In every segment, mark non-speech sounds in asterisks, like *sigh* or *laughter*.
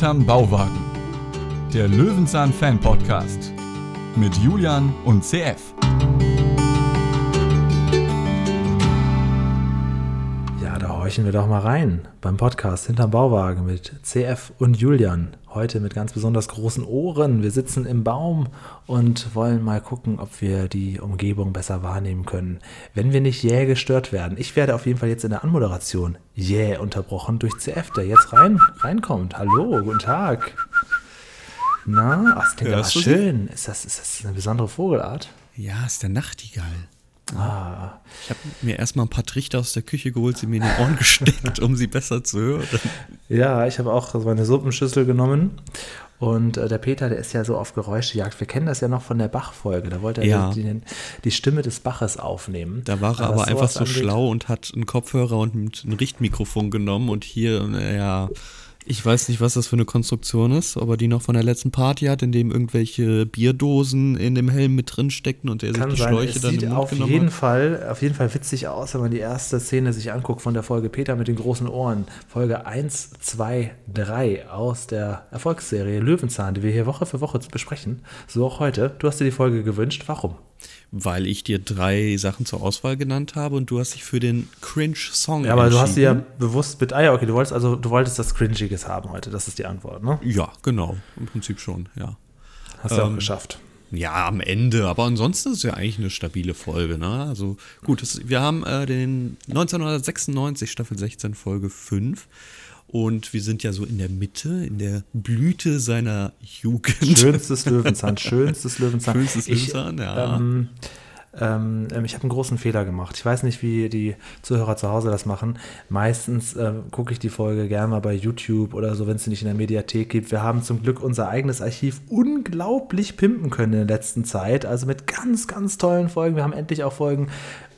Hinterm Bauwagen. Der Löwenzahn Fan Podcast mit Julian und CF. Horchen wir doch mal rein beim Podcast Hinterm Bauwagen mit CF und Julian. Heute mit ganz besonders großen Ohren. Wir sitzen im Baum und wollen mal gucken, ob wir die Umgebung besser wahrnehmen können. Wenn wir nicht jäh gestört werden. Ich werde auf jeden Fall jetzt in der Anmoderation jäh unterbrochen durch CF, der jetzt rein, reinkommt. Hallo, guten Tag. Na, ach, das klingt aber schön. Ist das, ist das eine besondere Vogelart? Ja, ist der Nachtigall. Ah, Ich habe mir erstmal ein paar Trichter aus der Küche geholt, sie mir in die Ohren *laughs* gesteckt, um sie besser zu hören. Ja, ich habe auch so eine Suppenschüssel genommen. Und äh, der Peter, der ist ja so auf Geräuschejagd. Wir kennen das ja noch von der Bach-Folge. Da wollte er Ja. die, die Stimme des Baches aufnehmen. Da war er Aber einfach so angeht- schlau und hat einen Kopfhörer und ein Richtmikrofon genommen und hier, ja, ich weiß nicht, was das für eine Konstruktion ist, aber die noch von der letzten Party hat, in dem irgendwelche Bierdosen in dem Helm mit drin steckten und er sich die sein, Schläuche es dann sieht im Mund auf genommen jeden hat. Fall, auf jeden Fall witzig aus, wenn man die erste Szene sich anguckt von der Folge Peter mit den großen Ohren. Folge 1, 2, 3 aus der Erfolgsserie Löwenzahn, die wir hier Woche für Woche besprechen. So auch heute. Du hast dir die Folge gewünscht. Warum? Weil ich dir drei Sachen zur Auswahl genannt habe und du hast dich für den Cringe-Song Ja, aber du hast sie ja bewusst mit. Ah ja, okay, du wolltest also, du wolltest das Cringiges haben heute. Das ist die Antwort, ne? Ja, genau, im Prinzip schon, ja. Hast du auch Ähm, geschafft. Ja, am Ende, aber ansonsten ist es ja eigentlich eine stabile Folge, ne? Also gut, das, wir haben äh, den 1996, Staffel 16, Folge 5. Und wir sind ja so in der Mitte, in der Blüte seiner Jugend. Schönstes Löwenzahn, schönstes Löwenzahn. Schönstes Löwenzahn, ja. Ähm, ähm, ähm, ich habe einen großen Fehler gemacht. Ich weiß nicht, wie die Zuhörer zu Hause das machen. Meistens ähm, gucke ich die Folge gerne mal bei YouTube oder so, wenn es sie nicht in der Mediathek gibt. Wir haben zum Glück unser eigenes Archiv unglaublich pimpen können in der letzten Zeit. Also mit ganz, ganz tollen Folgen. Wir haben endlich auch Folgen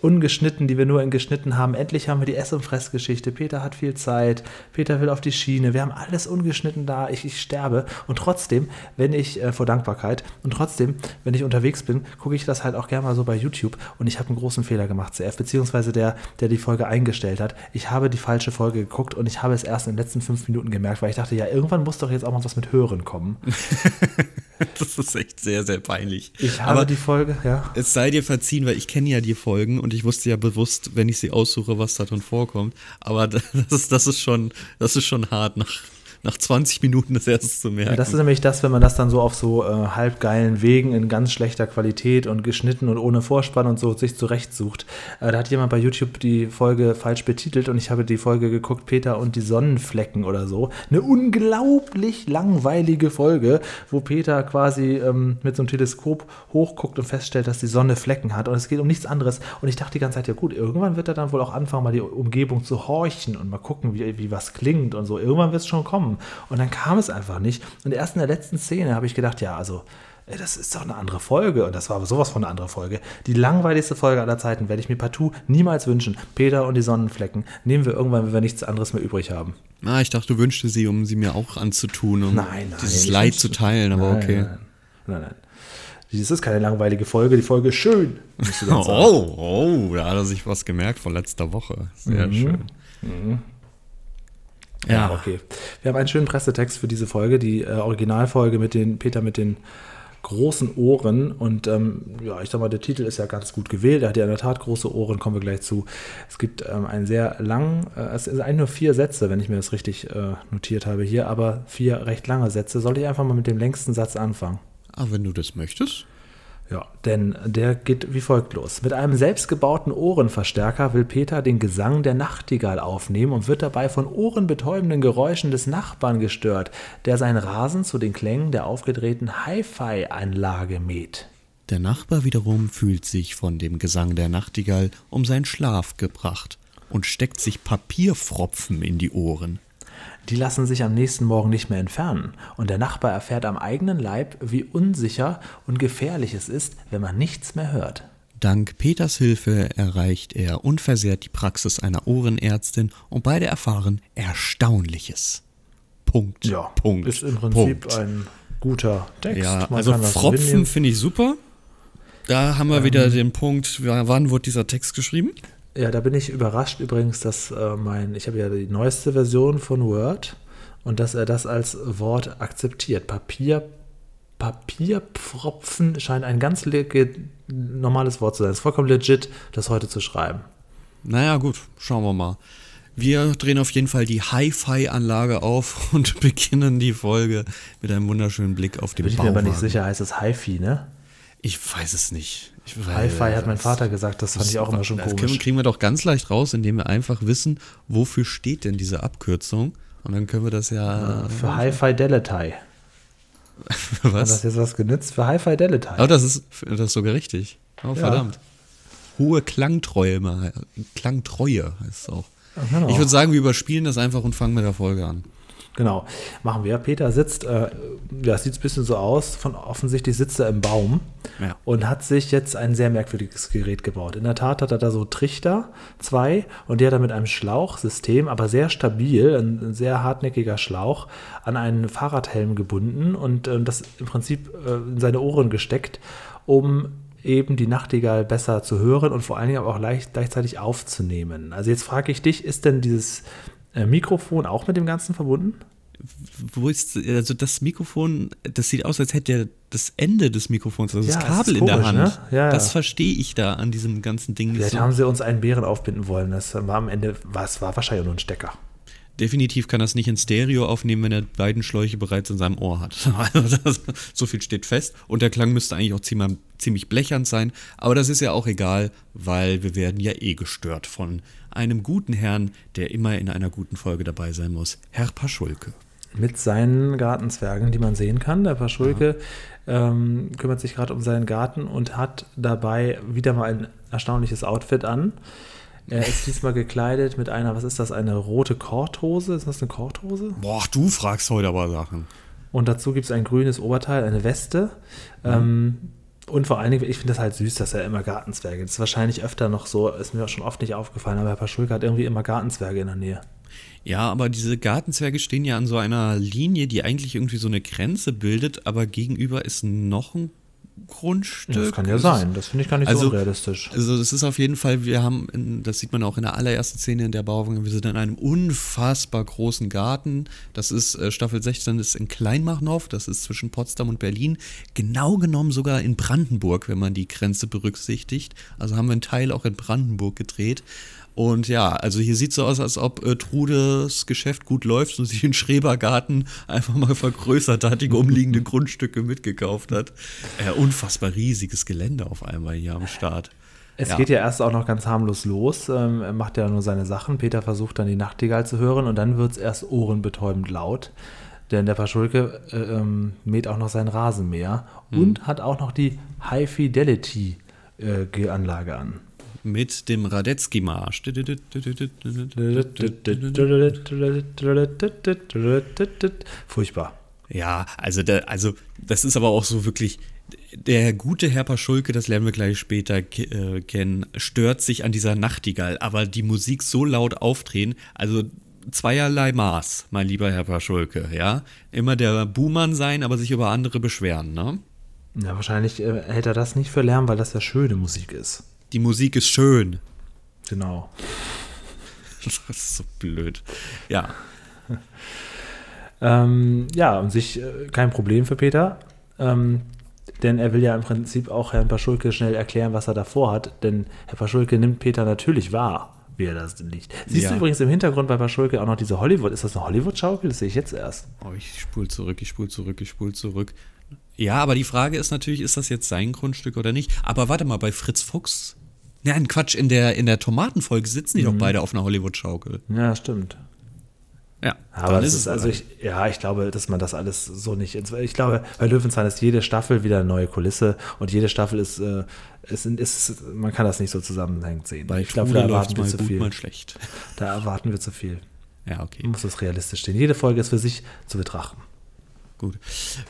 ungeschnitten, die wir nur in geschnitten haben. Endlich haben wir die Ess- und Fressgeschichte. Peter hat viel Zeit. Peter will auf die Schiene. Wir haben alles ungeschnitten da. Ich, ich sterbe. Und trotzdem, wenn ich, äh, vor Dankbarkeit, und trotzdem, wenn ich unterwegs bin, gucke ich das halt auch gerne mal so bei YouTube. Und ich habe einen großen Fehler gemacht, CF, beziehungsweise der, der die Folge eingestellt hat. Ich habe die falsche Folge geguckt und ich habe es erst in den letzten fünf Minuten gemerkt, weil ich dachte, ja, irgendwann muss doch jetzt auch mal was mit Hören kommen. *laughs* Das ist echt sehr, sehr peinlich. Ich habe aber die Folge, ja. es sei dir verziehen, weil ich kenne ja die Folgen und ich wusste ja bewusst, wenn ich sie aussuche, was da drin vorkommt. Aber *laughs* das ist, das ist schon, das ist schon hart, nach, nach 20 Minuten das erste zu merken. Ja, das ist nämlich das, wenn man das dann so auf so äh, halbgeilen Wegen in ganz schlechter Qualität und geschnitten und ohne Vorspann und so sich zurechtsucht. Äh, da hat jemand bei YouTube die Folge falsch betitelt und ich habe die Folge geguckt, Peter und die Sonnenflecken oder so. Eine unglaublich langweilige Folge, wo Peter quasi ähm, mit so einem Teleskop hochguckt und feststellt, dass die Sonne Flecken hat und es geht um nichts anderes. Und ich dachte die ganze Zeit, ja gut, irgendwann wird er dann wohl auch anfangen, mal die Umgebung zu horchen und mal gucken, wie, wie was klingt und so. Irgendwann wird es schon kommen. Und dann kam es einfach nicht. Und erst in der letzten Szene habe ich gedacht, ja, also, das ist doch eine andere Folge. Und das war aber sowas von eine andere Folge. Die langweiligste Folge aller Zeiten werde ich mir partout niemals wünschen. Peter und die Sonnenflecken nehmen wir irgendwann, wenn wir nichts anderes mehr übrig haben. Ah, ich dachte, du wünschst sie, um sie mir auch anzutun, um Nein, nein. dieses Leid wünschte- zu teilen, aber nein, okay. Nein, nein, nein. Das ist keine langweilige Folge, die Folge ist schön. *laughs* Oh, oh, da hat er sich was gemerkt von letzter Woche. Sehr Mhm. schön. Ja, okay. Wir haben einen schönen Pressetext für diese Folge, die äh, Originalfolge mit den Peter mit den großen Ohren und ähm, ja, ich sag mal, der Titel ist ja ganz gut gewählt. Er hat ja in der Tat große Ohren, kommen wir gleich zu. Es gibt ähm, einen sehr langen, äh, es sind eigentlich nur vier Sätze, wenn ich mir das richtig äh, notiert habe hier, aber vier recht lange Sätze. Soll ich einfach mal mit dem längsten Satz anfangen? Ah, wenn du das möchtest. Ja, denn der geht wie folgt los. Mit einem selbstgebauten Ohrenverstärker will Peter den Gesang der Nachtigall aufnehmen und wird dabei von ohrenbetäubenden Geräuschen des Nachbarn gestört, der seinen Rasen zu den Klängen der aufgedrehten Hi-Fi-Anlage mäht. Der Nachbar wiederum fühlt sich von dem Gesang der Nachtigall um seinen Schlaf gebracht und steckt sich Papierfropfen in die Ohren. Die lassen sich am nächsten Morgen nicht mehr entfernen und der Nachbar erfährt am eigenen Leib, wie unsicher und gefährlich es ist, wenn man nichts mehr hört. Dank Peters Hilfe erreicht er unversehrt die Praxis einer Ohrenärztin und beide erfahren Erstaunliches. Punkt. Punkt. ist im Prinzip Punkt. ein guter Text. Ja, Man also Fropfen finde ich super. Da haben wir wieder den Punkt, ja, wann wurde dieser Text geschrieben? Ja, da bin ich überrascht übrigens, dass äh, mein, ich habe ja die neueste Version von Word und dass er das als Wort akzeptiert. Papier, Papierpfropfen scheint ein ganz normales Wort zu sein. Es ist vollkommen legit, das heute zu schreiben. Naja, gut, schauen wir mal. Wir drehen auf jeden Fall die Hi-Fi-Anlage auf *laughs* und beginnen die Folge mit einem wunderschönen Blick auf den Bin ich mir aber nicht sicher, heißt es Hi-Fi, ne? Ich weiß es nicht. Hi-Fi hat mein Vater gesagt, das fand ich auch immer schon komisch. Das kriegen wir doch ganz leicht raus, indem wir einfach wissen, wofür steht denn diese Abkürzung. Und dann können wir das ja. Für Hi-Fi Deletai. *laughs* was? Hat das jetzt was genützt? Für Hi-Fi Deletai. Oh, das ist, das ist sogar richtig. Oh, verdammt. Hohe Klangtreue, Klangtreue heißt es auch. Genau. Ich würde sagen, wir überspielen das einfach und fangen mit der Folge an. Genau, machen wir. Peter sitzt, äh, ja, sieht ein bisschen so aus, von offensichtlich sitzt er im Baum ja. und hat sich jetzt ein sehr merkwürdiges Gerät gebaut. In der Tat hat er da so Trichter, zwei, und die hat er mit einem Schlauchsystem, aber sehr stabil, ein sehr hartnäckiger Schlauch, an einen Fahrradhelm gebunden und äh, das im Prinzip äh, in seine Ohren gesteckt, um eben die Nachtigall besser zu hören und vor allen Dingen aber auch leicht, gleichzeitig aufzunehmen. Also jetzt frage ich dich, ist denn dieses Mikrofon auch mit dem Ganzen verbunden? Wo ist, also das Mikrofon, das sieht aus, als hätte er das Ende des Mikrofons, also ja, das Kabel das in der Hand. Ne? Ja, das verstehe ich da an diesem ganzen Ding. Vielleicht so. haben sie uns einen Bären aufbinden wollen. Das war am Ende, was war wahrscheinlich nur ein Stecker. Definitiv kann das nicht in Stereo aufnehmen, wenn er beiden Schläuche bereits in seinem Ohr hat. *laughs* Also so viel steht fest. Und der Klang müsste eigentlich auch ziemlich, ziemlich blechern sein. Aber das ist ja auch egal, weil wir werden ja eh gestört von einem guten Herrn, der immer in einer guten Folge dabei sein muss, Herr Paschulke. Mit seinen Gartenzwergen, die man sehen kann. Der Paschulke ähm, kümmert sich gerade um seinen Garten und hat dabei wieder mal ein erstaunliches Outfit an. Er ist diesmal gekleidet mit einer, was ist das, eine rote Korthose? Ist das eine Korthose? Boah, du fragst heute aber Sachen. Und dazu gibt es ein grünes Oberteil, eine Weste. Mhm. Ähm, und vor allen Dingen, ich finde das halt süß, dass er immer Gartenzwerge. Das ist wahrscheinlich öfter noch so, ist mir auch schon oft nicht aufgefallen, aber Herr Paschulke hat irgendwie immer Gartenzwerge in der Nähe. Ja, aber diese Gartenzwerge stehen ja an so einer Linie, die eigentlich irgendwie so eine Grenze bildet, aber gegenüber ist noch ein Grundstück. das kann ja sein, das finde ich gar nicht also, so realistisch. Also das ist auf jeden Fall, wir haben, in, das sieht man auch in der allerersten Szene in der Bauwagen, wir sind in einem unfassbar großen Garten. Das ist äh, Staffel 16, das ist in Kleinmachnow, das ist zwischen Potsdam und Berlin. Genau genommen sogar in Brandenburg, wenn man die Grenze berücksichtigt. Also haben wir einen Teil auch in Brandenburg gedreht. Und ja, also hier sieht es so aus, als ob äh, Trudes Geschäft gut läuft und sich den Schrebergarten einfach mal vergrößert hat, die umliegenden *laughs* Grundstücke mitgekauft hat. Äh, unfassbar riesiges Gelände auf einmal hier am Start. Es ja. geht ja erst auch noch ganz harmlos los. Ähm, er macht ja nur seine Sachen. Peter versucht dann die Nachtigall zu hören und dann wird es erst ohrenbetäubend laut. Denn der Paschulke äh, ähm, mäht auch noch sein Rasenmäher hm. und hat auch noch die High Fidelity äh, Anlage an mit dem Radetzky-Marsch. Furchtbar. Ja, also, da, also das ist aber auch so wirklich, der gute Herr Paschulke, das lernen wir gleich später äh, kennen, stört sich an dieser Nachtigall, aber die Musik so laut aufdrehen, also zweierlei Maß, mein lieber Herr Paschulke, ja. Immer der Buhmann sein, aber sich über andere beschweren, ne? Ja, wahrscheinlich äh, hält er das nicht für Lärm, weil das ja schöne Musik ist die Musik ist schön. Genau. *laughs* Das ist so blöd. Ja. *laughs* ähm, ja, und sich äh, kein Problem für Peter. Ähm, denn er will ja im Prinzip auch Herrn Paschulke schnell erklären, was er davor hat. Denn Herr Paschulke nimmt Peter natürlich wahr, wie er das liegt. Siehst ja. du übrigens im Hintergrund bei Paschulke auch noch diese Hollywood? Ist das eine Hollywood-Schaukel? Das sehe ich jetzt erst. Oh, ich spule zurück, ich spule zurück, ich spule zurück. Ja, aber die Frage ist natürlich, ist das jetzt sein Grundstück oder nicht? Aber warte mal, bei Fritz Fuchs Nein, Quatsch, in der, in der Tomatenfolge sitzen die mhm. doch beide auf einer Hollywood-Schaukel. Ja, stimmt. Ja, aber das ist, ist also ich, ja, ich glaube, dass man das alles so nicht. Ich glaube, bei Löwenzahn ist jede Staffel wieder eine neue Kulisse und jede Staffel ist, äh, ist, ist man kann das nicht so zusammenhängend sehen. Bei ich glaube, da erwarten wir zu gut, viel. Mal schlecht. Da erwarten wir zu viel. Ja, okay. Man muss das realistisch sehen. Jede Folge ist für sich zu betrachten. Gut.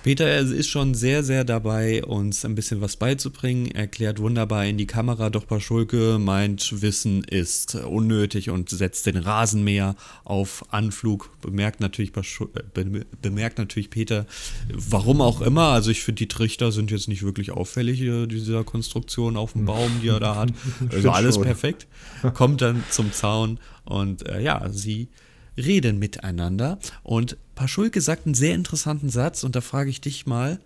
Peter ist schon sehr, sehr dabei, uns ein bisschen was beizubringen. Erklärt wunderbar in die Kamera, doch Paschulke meint, Wissen ist unnötig und setzt den Rasenmäher auf Anflug. Bemerkt natürlich, äh, bemerkt natürlich Peter, warum auch immer. Also ich finde, die Trichter sind jetzt nicht wirklich auffällig, dieser Konstruktion auf dem Baum, die er da hat. *laughs* Also alles perfekt. Kommt dann zum Zaun und äh, ja, sie reden miteinander. Und Paschulke sagt einen sehr interessanten Satz und da frage ich dich mal,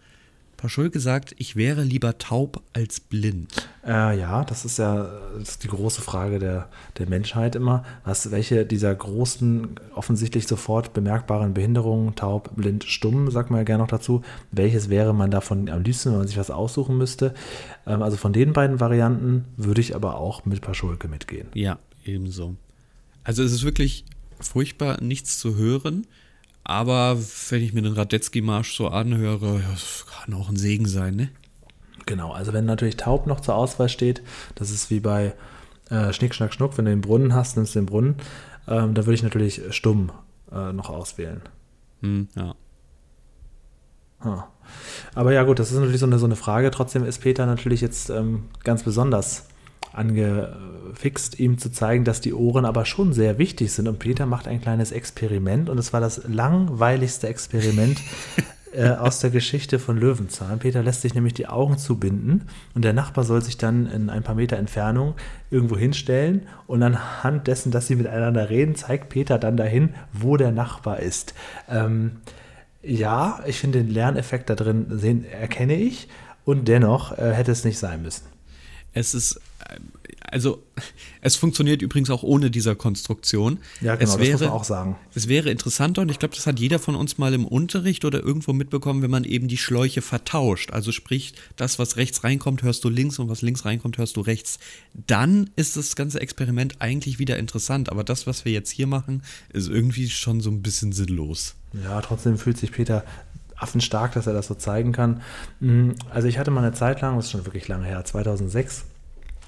Paschulke sagt, ich wäre lieber taub als blind. Äh, ja, das ist ja das ist die große Frage der, der Menschheit immer. Was, welche dieser großen, offensichtlich sofort bemerkbaren Behinderungen, taub, blind, stumm, sagt man ja gerne noch dazu, welches wäre man davon am liebsten, wenn man sich was aussuchen müsste? Ähm, also von den beiden Varianten würde ich aber auch mit Paschulke mitgehen. Ja, ebenso. Also es ist wirklich furchtbar, nichts zu hören. Aber wenn ich mir den Radetzky-Marsch so anhöre, das kann auch ein Segen sein, ne? Genau, also wenn natürlich taub noch zur Auswahl steht, das ist wie bei äh, Schnick, Schnack, Schnuck, wenn du den Brunnen hast, nimmst du den Brunnen, ähm, da würde ich natürlich stumm äh, noch auswählen. Hm, ja. Hm. Aber ja gut, das ist natürlich so eine, so eine Frage. Trotzdem ist Peter natürlich jetzt ähm, ganz besonders angefixt, ihm zu zeigen, dass die Ohren aber schon sehr wichtig sind. Und Peter macht ein kleines Experiment und es war das langweiligste Experiment *laughs* äh, aus der Geschichte von Löwenzahn. Peter lässt sich nämlich die Augen zubinden und der Nachbar soll sich dann in ein paar Meter Entfernung irgendwo hinstellen und anhand dessen, dass sie miteinander reden, zeigt Peter dann dahin, wo der Nachbar ist. Ähm, ja, ich finde den Lerneffekt da drin sehen, erkenne ich und dennoch äh, hätte es nicht sein müssen. Es ist, also, es funktioniert übrigens auch ohne dieser Konstruktion. Ja, genau, es das wäre, muss man auch sagen. Es wäre interessanter und ich glaube, das hat jeder von uns mal im Unterricht oder irgendwo mitbekommen, wenn man eben die Schläuche vertauscht. Also sprich, das, was rechts reinkommt, hörst du links und was links reinkommt, hörst du rechts. Dann ist das ganze Experiment eigentlich wieder interessant. Aber das, was wir jetzt hier machen, ist irgendwie schon so ein bisschen sinnlos. Ja, trotzdem fühlt sich Peter affenstark, dass er das so zeigen kann. Mm, Also ich hatte mal eine Zeit lang, das ist schon wirklich lange her, 2006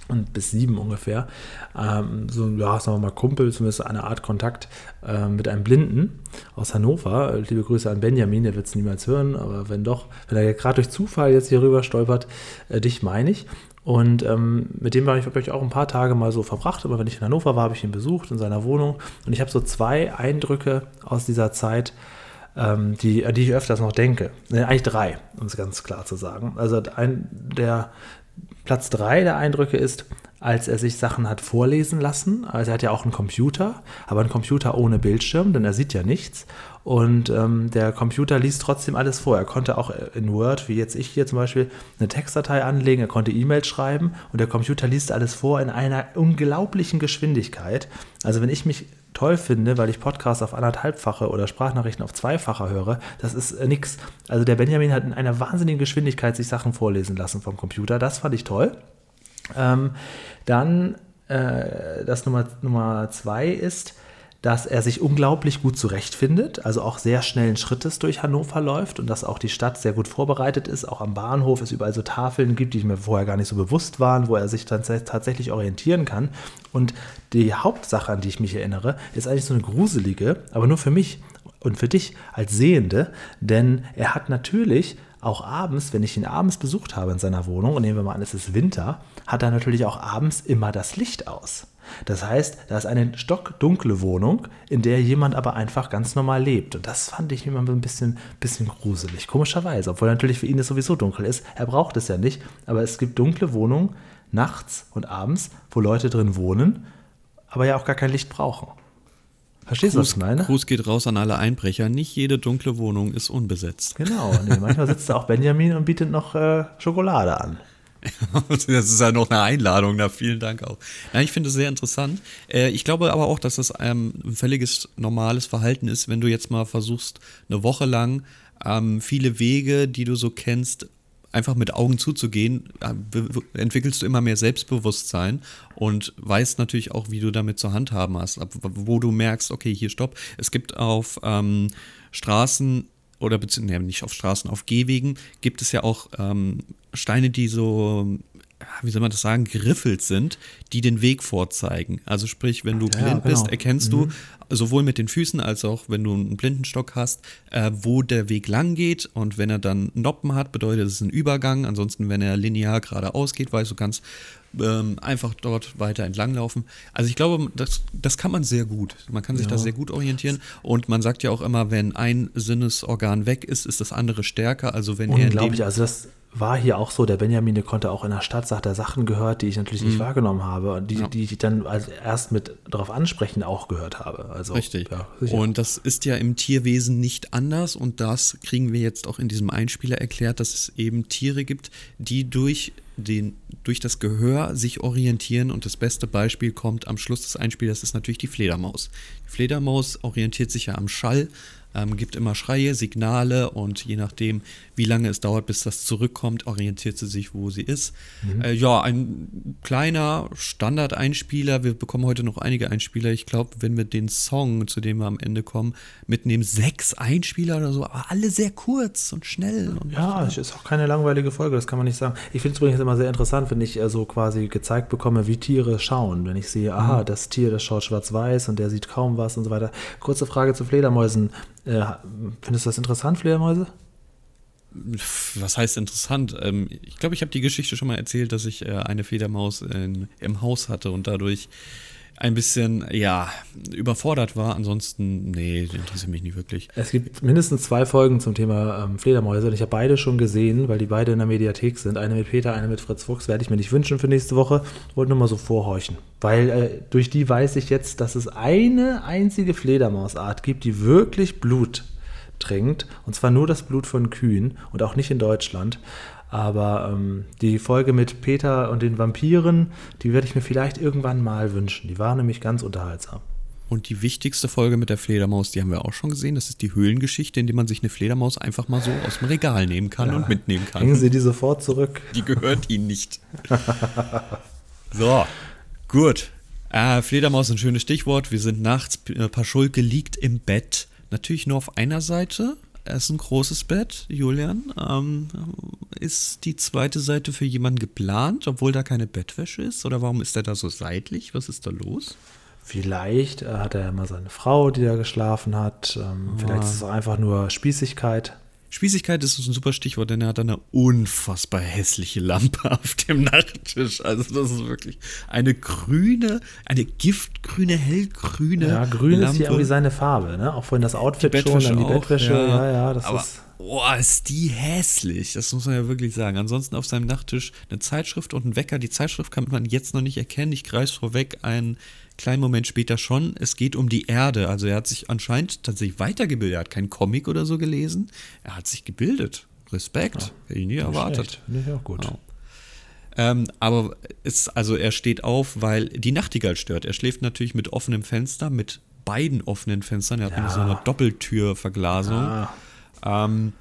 und bis sieben ungefähr, ähm, so, ja, sagen wir mal Kumpel, zumindest eine Art Kontakt äh, mit einem Blinden aus Hannover. Äh, Liebe Grüße an Benjamin, der wird es niemals hören, aber wenn doch, wenn er gerade durch Zufall jetzt hier rüber stolpert, äh, dich meine ich. Und ähm, mit dem habe ich wirklich auch ein paar Tage mal so verbracht. Aber wenn ich in Hannover war, habe ich ihn besucht in seiner Wohnung. Und ich habe so zwei Eindrücke aus dieser Zeit, ähm, die, die ich öfters noch denke. Ne, eigentlich drei, um es ganz klar zu sagen. Also ein, der Platz drei der Eindrücke ist, als er sich Sachen hat vorlesen lassen. Also er hat ja auch einen Computer, aber einen Computer ohne Bildschirm, denn er sieht ja nichts. Und ähm, der Computer liest trotzdem alles vor. Er konnte auch in Word, wie jetzt ich hier zum Beispiel, eine Textdatei anlegen, er konnte E-Mails schreiben und der Computer liest alles vor in einer unglaublichen Geschwindigkeit. Also wenn ich mich toll finde, weil ich Podcasts auf anderthalbfache oder Sprachnachrichten auf zweifacher höre, das ist äh, nix. Also der Benjamin hat in einer wahnsinnigen Geschwindigkeit sich Sachen vorlesen lassen vom Computer. Das fand ich toll. Ähm, dann äh, das Nummer, Nummer zwei ist, dass er sich unglaublich gut zurechtfindet, also auch sehr schnellen Schrittes durch Hannover läuft und dass auch die Stadt sehr gut vorbereitet ist. Auch am Bahnhof es überall so Tafeln gibt, die mir vorher gar nicht so bewusst waren, wo er sich dann tatsächlich orientieren kann. Und die Hauptsache, an die ich mich erinnere, ist eigentlich so eine gruselige, aber nur für mich und für dich als Sehende, denn er hat natürlich auch abends, wenn ich ihn abends besucht habe in seiner Wohnung, und nehmen wir mal an, es ist Winter, hat er natürlich auch abends immer das Licht aus. Das heißt, da ist eine stockdunkle Wohnung, in der jemand aber einfach ganz normal lebt. Und das fand ich immer ein bisschen, bisschen gruselig, komischerweise. Obwohl natürlich für ihn es sowieso dunkel ist. Er braucht es ja nicht, aber es gibt dunkle Wohnungen nachts und abends, wo Leute drin wohnen, aber ja auch gar kein Licht brauchen. Verstehst du, was ich meine? Gruß geht raus an alle Einbrecher. Nicht jede dunkle Wohnung ist unbesetzt. Genau, nee, manchmal sitzt da auch Benjamin und bietet noch äh, Schokolade an. *laughs* das ist ja noch eine Einladung, na vielen Dank auch. Ja, ich finde es sehr interessant. Äh, ich glaube aber auch, dass das ähm, ein völliges normales Verhalten ist, wenn du jetzt mal versuchst, eine Woche lang ähm, viele Wege, die du so kennst, einfach mit Augen zuzugehen, äh, entwickelst du immer mehr Selbstbewusstsein und weißt natürlich auch, wie du damit zu handhaben hast, wo du merkst, okay, hier stopp. Es gibt auf ähm, Straßen oder beziehungsweise nicht auf Straßen, auf Gehwegen gibt es ja auch ähm, Steine, die so, wie soll man das sagen, geriffelt sind, die den Weg vorzeigen. Also sprich, wenn du Ja, blind genau. bist, erkennst Mhm. du sowohl mit den Füßen als auch, wenn du einen Blindenstock hast, äh, wo der Weg lang geht. Und wenn er dann Noppen hat, bedeutet es ein Übergang. Ansonsten, wenn er linear geradeaus geht, weißt du, kannst ähm, einfach dort weiter entlanglaufen. Also ich glaube, das, das kann man sehr gut. Man kann sich Ja. da sehr gut orientieren. Und man sagt ja auch immer, wenn ein Sinnesorgan weg ist, ist das andere stärker. Also wenn er Unglaublich, also das, war hier auch so, der Benjamin, der konnte auch in der Stadt, sagt er, Sachen gehört, die ich natürlich nicht wahrgenommen habe und die, Mhm. Ja. die ich dann als erst mit darauf ansprechen auch gehört habe. Also, Richtig. Ja, und das ist ja im Tierwesen nicht anders und das kriegen wir jetzt auch in diesem Einspieler erklärt, dass es eben Tiere gibt, die durch, den, durch das Gehör sich orientieren und das beste Beispiel kommt am Schluss des Einspielers, ist natürlich die Fledermaus. Die Fledermaus orientiert sich ja am Schall, ähm, gibt immer Schreie, Signale und je nachdem, wie lange es dauert, bis das zurückkommt, orientiert sie sich, wo sie ist. Äh, ja, ein kleiner Standard-Einspieler. Wir bekommen heute noch einige Einspieler. Ich glaube, wenn wir den Song, zu dem wir am Ende kommen, mitnehmen, sechs Einspieler oder so, aber alle sehr kurz und schnell. Und Ja, es ist auch keine langweilige Folge, das kann man nicht sagen. Ich finde es übrigens immer sehr interessant, wenn ich äh, so quasi gezeigt bekomme, wie Tiere schauen. Wenn ich sehe, aha, das Tier, das schaut schwarz-weiß und der sieht kaum was und so weiter. Kurze Frage zu Fledermäusen. Äh, findest du das interessant, Fledermäuse? Was heißt interessant? Ähm, ich glaube, ich habe die Geschichte schon mal erzählt, dass ich äh, eine Fledermaus in, im Haus hatte und dadurch ein bisschen, ja, überfordert war. Ansonsten, nee, interessiert mich nicht wirklich. Es gibt mindestens zwei Folgen zum Thema ähm, Fledermäuse und ich habe beide schon gesehen, weil die beide in der Mediathek sind. Eine mit Peter, eine mit Fritz Fuchs. Werde ich mir nicht wünschen für nächste Woche. Wollte nur mal so vorhorchen. Weil äh, durch die weiß ich jetzt, dass es eine einzige Fledermausart gibt, die wirklich Blut trinkt. Und zwar nur das Blut von Kühen und auch nicht in Deutschland. Aber ähm, die Folge mit Peter und den Vampiren, die werde ich mir vielleicht irgendwann mal wünschen. Die war nämlich ganz unterhaltsam. Und die wichtigste Folge mit der Fledermaus, die haben wir auch schon gesehen. Das ist die Höhlengeschichte, in der man sich eine Fledermaus einfach mal so aus dem Regal nehmen kann und mitnehmen kann. Bringen Sie die sofort zurück. Die gehört ihnen nicht. *laughs* so, gut. Äh, Fledermaus ist ein schönes Stichwort. Wir sind nachts, äh, Paschulke liegt im Bett. Natürlich nur auf einer Seite. Es ist ein großes Bett, Julian. Ähm, ist die zweite Seite für jemanden geplant, obwohl da keine Bettwäsche ist? Oder warum ist der da so seitlich? Was ist da los? Vielleicht äh, hat er ja mal seine Frau, die da geschlafen hat. Ähm, Vielleicht ist es einfach nur Spießigkeit. Spießigkeit ist ein super Stichwort, denn er hat eine unfassbar hässliche Lampe *laughs* auf dem Nachttisch. Also das ist wirklich eine grüne, eine giftgrüne, hellgrüne Ja, grün ist Lampe. hier irgendwie seine Farbe, ne? Auch vorhin das Outfit Die schon, dann die auch, Bettwäsche. Ja, ja, das Aber, ist. Boah, ist die hässlich. Das muss man ja wirklich sagen. Ansonsten auf seinem Nachttisch eine Zeitschrift und ein Wecker. Die Zeitschrift kann man jetzt noch nicht erkennen. Ich kreis vorweg einen kleinen Moment später schon. Es geht um die Erde. Also er hat sich anscheinend tatsächlich weitergebildet. Er hat keinen Comic oder so gelesen. Er hat sich gebildet. Respekt. Hätte ich nie erwartet. Ich auch gut. Ja. Ähm, aber es, also er steht auf, weil die Nachtigall stört. Er schläft natürlich mit offenem Fenster, mit beiden offenen Fenstern. Er hat Ja. nämlich so eine Doppeltürverglasung. Ah, Ähm,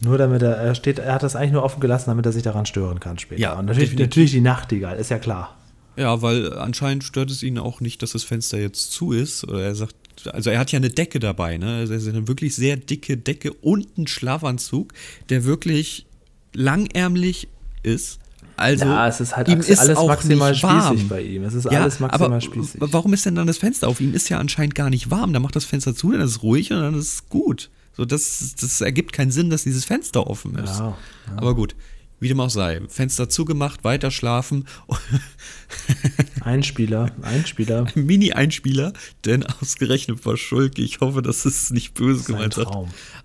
nur damit er, er steht, er hat das eigentlich nur offen gelassen, damit er sich daran stören kann später. Ja, und natürlich, natürlich die Nachtigall, ist ja klar. Ja, weil anscheinend stört es ihn auch nicht, dass das Fenster jetzt zu ist. Oder er sagt, also er hat ja eine Decke dabei, ne? Also eine wirklich sehr dicke Decke und einen Schlafanzug, der wirklich langärmlich ist. Also ja, es ist halt ihm ist alles auch maximal nicht warm. spießig bei ihm. Es ist Ja, alles maximal aber spießig. warum ist denn dann das Fenster auf? Ihm ist ja anscheinend gar nicht warm. Dann macht das Fenster zu, dann ist es ruhig und dann ist es gut. So, das, das ergibt keinen Sinn, dass dieses Fenster offen ist. Ja, Aber gut, wie dem auch sei. Fenster zugemacht, weiter schlafen. *laughs* Einspieler, Einspieler. Mini-Einspieler, denn ausgerechnet war Schulke, ich hoffe, dass es nicht böse ein gemeint hat.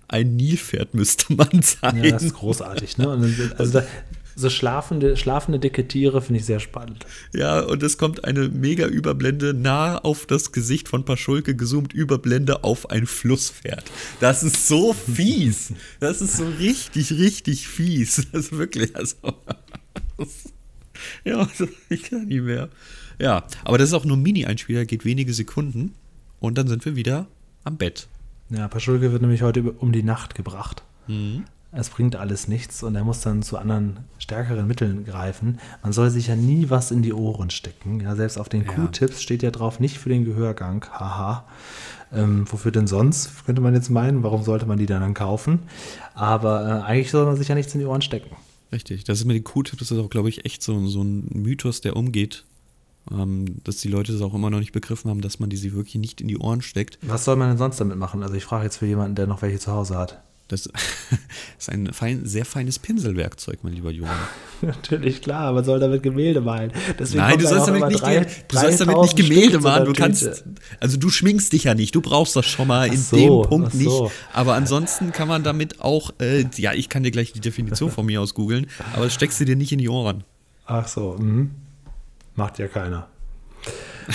Ein Nilpferd müsste man sein. Ja, das ist großartig. Ne? Dann, also da, *laughs* so schlafende, schlafende dicke Tiere finde ich sehr spannend. Ja, und es kommt eine mega Überblende nah auf das Gesicht von Paschulke gezoomt, Überblende auf ein Flusspferd. Das ist so *laughs* fies. Das ist so richtig, richtig fies. Das ist wirklich, also. ja, also, ich kann nicht mehr. Ja, aber das ist auch nur ein Mini-Einspieler, geht wenige Sekunden und dann sind wir wieder am Bett. Ja, Paschulke wird nämlich heute um die Nacht gebracht. Mhm. Es bringt alles nichts und er muss dann zu anderen stärkeren Mitteln greifen. Man soll sich ja nie was in die Ohren stecken. Ja, selbst auf den Ja. Q-Tipps steht ja drauf, nicht für den Gehörgang. Haha. Ähm, wofür denn sonst, könnte man jetzt meinen. Warum sollte man die dann, kaufen? Aber äh, eigentlich soll man sich ja nichts in die Ohren stecken. Richtig, das ist mit den Q-Tips, das ist auch, glaube ich, echt so, so ein Mythos, der umgeht. Ähm, dass die Leute das auch immer noch nicht begriffen haben, dass man die sie wirklich nicht in die Ohren steckt. Was soll man denn sonst damit machen? Also ich frage jetzt für jemanden, der noch welche zu Hause hat. Das *laughs* ist ein fein, sehr feines Pinselwerkzeug, mein lieber Junge. *laughs* Natürlich, klar, man soll damit Gemälde malen. Deswegen Nein, du sollst, damit nicht, drei- du sollst damit 3000 nicht Gemälde malen. Du kannst, Tüte. also du schminkst dich ja nicht. Du brauchst das schon mal in so, dem Punkt so. nicht. Aber ansonsten kann man damit auch, äh, ja, ich kann dir gleich die Definition von mir aus googeln, aber das steckst du dir nicht in die Ohren. Ach so, mhm. macht ja keiner.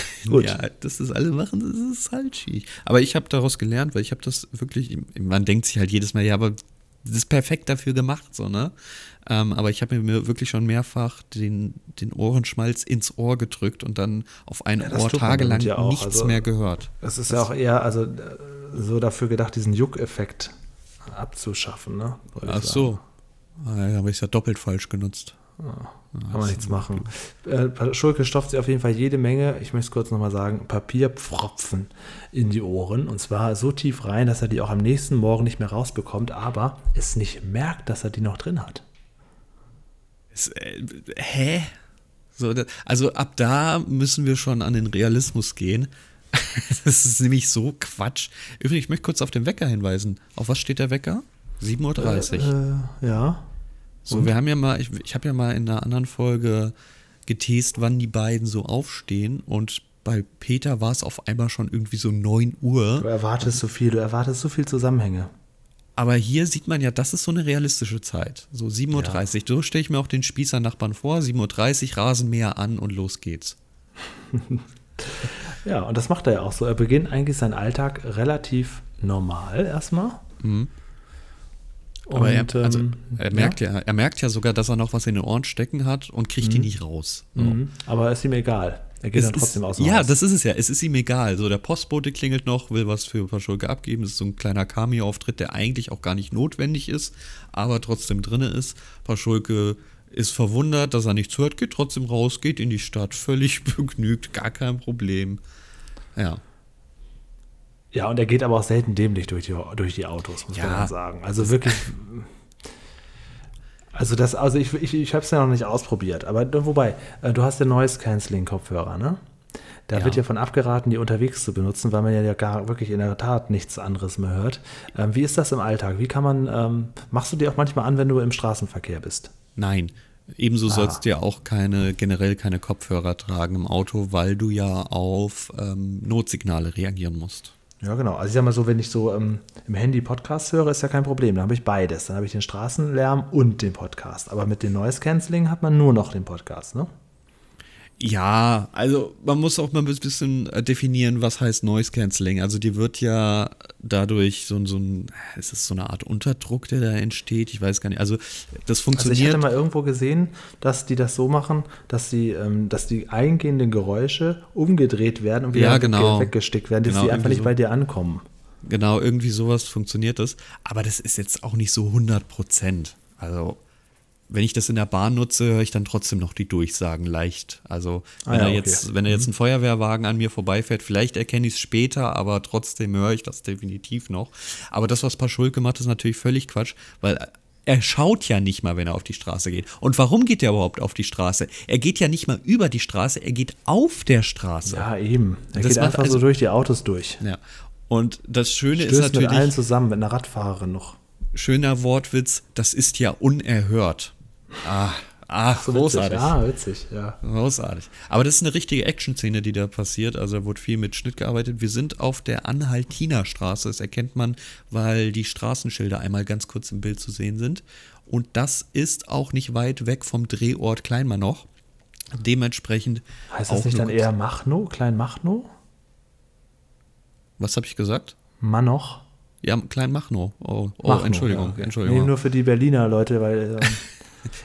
*laughs* Gut. Ja, dass das alle machen, das ist halt schwierig. Aber ich habe daraus gelernt, weil ich habe das wirklich, man denkt sich halt jedes Mal, ja, aber das ist perfekt dafür gemacht, so, ne? Ähm, aber ich habe mir wirklich schon mehrfach den, den Ohrenschmalz ins Ohr gedrückt und dann auf ein Ja, das Ohr tagelang ja nichts Also- mehr gehört. Es ist ja auch eher also äh, so dafür gedacht, diesen Juckeffekt abzuschaffen. Ne? Ach so. Ah, ja, habe ich es ja doppelt falsch genutzt. Kann man nichts machen. Äh, Schulke stopft sich auf jeden Fall jede Menge, ich möchte es kurz nochmal sagen, Papierpfropfen in die Ohren. Und zwar so tief rein, dass er die auch am nächsten Morgen nicht mehr rausbekommt, aber es nicht merkt, dass er die noch drin hat. Es, äh, hä? So, also ab da müssen wir schon an den Realismus gehen. *laughs* das ist nämlich so Quatsch. Übrigens, ich möchte kurz auf den Wecker hinweisen. Auf was steht der Wecker? 7.30 Uhr. Äh, ja. So, wir haben ja mal, ich, ich habe ja mal in einer anderen Folge getest, wann die beiden so aufstehen und bei Peter war es auf einmal schon irgendwie so 9 Uhr. Du erwartest so viel, du erwartest so viel Zusammenhänge. Aber hier sieht man ja, das ist so eine realistische Zeit. So 7.30 Uhr. So stelle ich mir auch den Spießer-Nachbarn vor. 7.30 Uhr, Rasenmäher an und los geht's. *laughs* Ja, und das macht er ja auch so. Er beginnt eigentlich seinen Alltag relativ normal erstmal. Mhm. Aber er, also, ähm, er, merkt ja. er merkt ja sogar, dass er noch was in den Ohren stecken hat und kriegt die nicht raus. So. Mhm. Aber ist ihm egal. Er geht Es dann trotzdem ist, aus ja, Haus. das ist es ja. Es ist ihm egal. So, der Postbote klingelt noch, will was für Paschulke abgeben. Das ist so ein kleiner Cameo-Auftritt, der eigentlich auch gar nicht notwendig ist, aber trotzdem drin ist. Paschulke ist verwundert, dass er nichts hört, geht trotzdem raus, geht in die Stadt, völlig *laughs* begnügt, gar kein Problem. Ja. Ja, und er geht aber auch selten dämlich durch die, durch die Autos, muss Ja. man sagen. Also wirklich. Also das, also ich, ich, ich habe es ja noch nicht ausprobiert, aber wobei, äh, du hast ja Noise Canceling Kopfhörer, ne? Da Ja. wird ja von abgeraten, die unterwegs zu benutzen, weil man ja gar wirklich in der Tat nichts anderes mehr hört. Ähm, wie ist das im Alltag? Wie kann man, ähm, machst du die auch manchmal an, wenn du im Straßenverkehr bist? Nein. Ebenso Ah. sollst du ja auch keine, generell keine Kopfhörer tragen im Auto, weil du ja auf ähm, Notsignale reagieren musst. Ja, genau. Also ich sag mal so, wenn ich so ähm, im Handy Podcast höre, ist ja kein Problem. Dann habe ich beides. Dann habe ich den Straßenlärm und den Podcast. Aber mit dem Noise Cancelling hat man nur noch den Podcast, ne? Ja, also man muss auch mal ein bisschen äh, definieren, was heißt Noise Cancelling. Also die wird ja dadurch so, ein- so ein, ist das so eine Art Unterdruck, der da entsteht? Ich weiß gar nicht. Also das Also ich funktioniert. hatte mal irgendwo gesehen, dass die das so machen, dass die, ähm, dass die eingehenden Geräusche umgedreht werden und wieder Ja, genau. weggestickt werden, dass Genau, die einfach nicht so. bei dir ankommen. Genau, irgendwie sowas funktioniert das. Aber das ist jetzt auch nicht so 100 Prozent. Also, wenn ich das in der Bahn nutze, höre ich dann trotzdem noch die Durchsagen leicht. Also, Ah wenn, ja, er okay. jetzt, wenn er jetzt ein Feuerwehrwagen an mir vorbeifährt, vielleicht erkenne ich es später, aber trotzdem höre ich das definitiv noch. Aber das, was Paschulke macht, ist natürlich völlig Quatsch, weil er schaut ja nicht mal, wenn er auf die Straße geht. Und warum geht er überhaupt auf die Straße? Er geht ja nicht mal über die Straße, er geht auf der Straße. Ja, eben. Er Das geht einfach so also- durch die Autos durch. Ja. Und das Schöne ist Stößt mit allen natürlich, zusammen, mit einer Radfahrerin noch. schöner Wortwitz, das ist ja unerhört. Ah, ah So großartig. Witzig. Ah, witzig, ja. Großartig. Aber das ist eine richtige Action-Szene, die da passiert. Also da wurde viel mit Schnitt gearbeitet. Wir sind auf der Anhaltiner Straße. Das erkennt man, weil die Straßenschilder einmal ganz kurz im Bild zu sehen sind. Und das ist auch nicht weit weg vom Drehort Kleinmanoch. Dementsprechend. Heißt das nicht dann eher Machno, Klein Machno? Was habe ich gesagt? Manoch? Ja, Kleinmachnow. Oh, oh Machno, Entschuldigung. ja. Entschuldigung. Nee, nur für die Berliner Leute, weil äh, *laughs*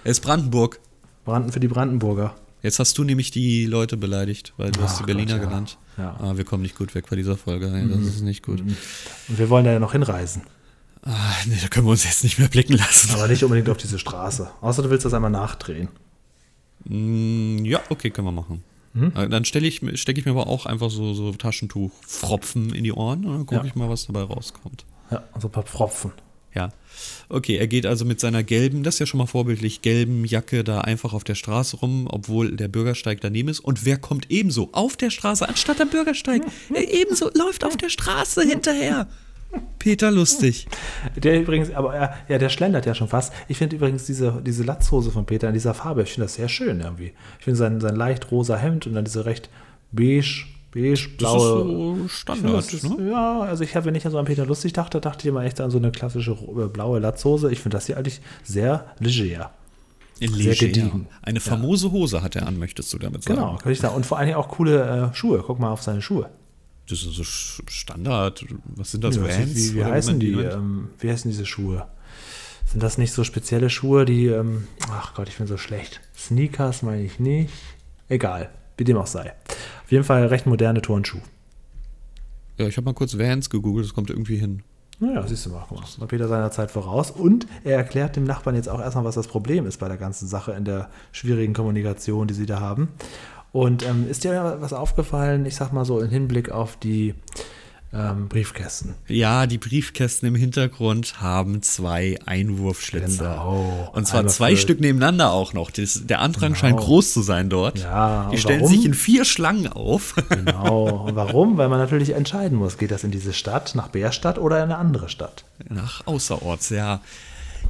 es ist Brandenburg. Branden für die Brandenburger. Jetzt hast du nämlich die Leute beleidigt, weil du hast die Ach Berliner Gott, ja. genannt. Ja. Ah, wir kommen nicht gut weg bei dieser Folge. Nein, das ist nicht gut. Und wir wollen da ja noch hinreisen. Ah, nee, da können wir uns jetzt nicht mehr blicken lassen. Aber nicht unbedingt auf diese Straße. Außer du willst das einmal nachdrehen. Mm, ja, okay, können wir machen. Hm? Äh, Dann stelle ich, stecke ich mir aber auch einfach so, so Taschentuch-Fropfen in die Ohren und dann gucke Ja. ich mal, was dabei rauskommt. Ja, so ein paar Pfropfen. Ja. Okay, er geht also mit seiner gelben, das ist ja schon mal vorbildlich, gelben Jacke da einfach auf der Straße rum, obwohl der Bürgersteig daneben ist. Und wer kommt ebenso auf der Straße anstatt am Bürgersteig? Er *laughs* ebenso läuft auf der Straße hinterher. Peter Lustig. Der übrigens, aber er, ja, der schlendert ja schon fast. Ich finde übrigens diese, diese Latzhose von Peter in dieser Farbe, ich finde das sehr schön irgendwie. Ich finde sein, sein leicht rosa Hemd und dann diese recht beige, beige, blaue. Das ist so Standard, Das ist, ne? Ja, also ich habe, wenn ich an so an Peter Lustig dachte, dachte ich immer echt an so eine klassische äh, blaue Latzhose. Ich finde das hier eigentlich sehr leger. Leger. gediegen. Eine famose Hose hat er an, möchtest du damit sagen? Genau, könnte ich sagen. Und vor allen Dingen auch coole äh, Schuhe. Guck mal auf seine Schuhe. Das ist so Standard. Was sind das? Ja, Vans? wie, wie heißen die? Ähm, wie heißen diese Schuhe? Sind das nicht so spezielle Schuhe, die, ähm, ach Gott, ich bin so schlecht. Sneakers meine ich nicht. Egal, wie dem auch sei. Auf jeden Fall recht moderne Turnschuh. Ja, ich habe mal kurz Vans gegoogelt, das kommt irgendwie hin. Naja, siehst du mal, guck mal. War Peter seiner Zeit voraus. Und er erklärt dem Nachbarn jetzt auch erstmal, was das Problem ist bei der ganzen Sache in der schwierigen Kommunikation, die sie da haben. Und ähm, ist dir was aufgefallen, ich sag mal so im Hinblick auf die ähm, Briefkästen? Ja, die Briefkästen im Hintergrund haben zwei Einwurfschlitze. Genau. Und zwar Einmal zwei für- Stück nebeneinander auch noch. Das, der Andrang Genau. scheint groß zu sein dort. Ja, Die stellen warum? sich in vier Schlangen auf. Genau. *laughs* Und warum? Weil man natürlich entscheiden muss, geht das in diese Stadt, nach Bärstadt oder in eine andere Stadt? Nach außerorts, ja.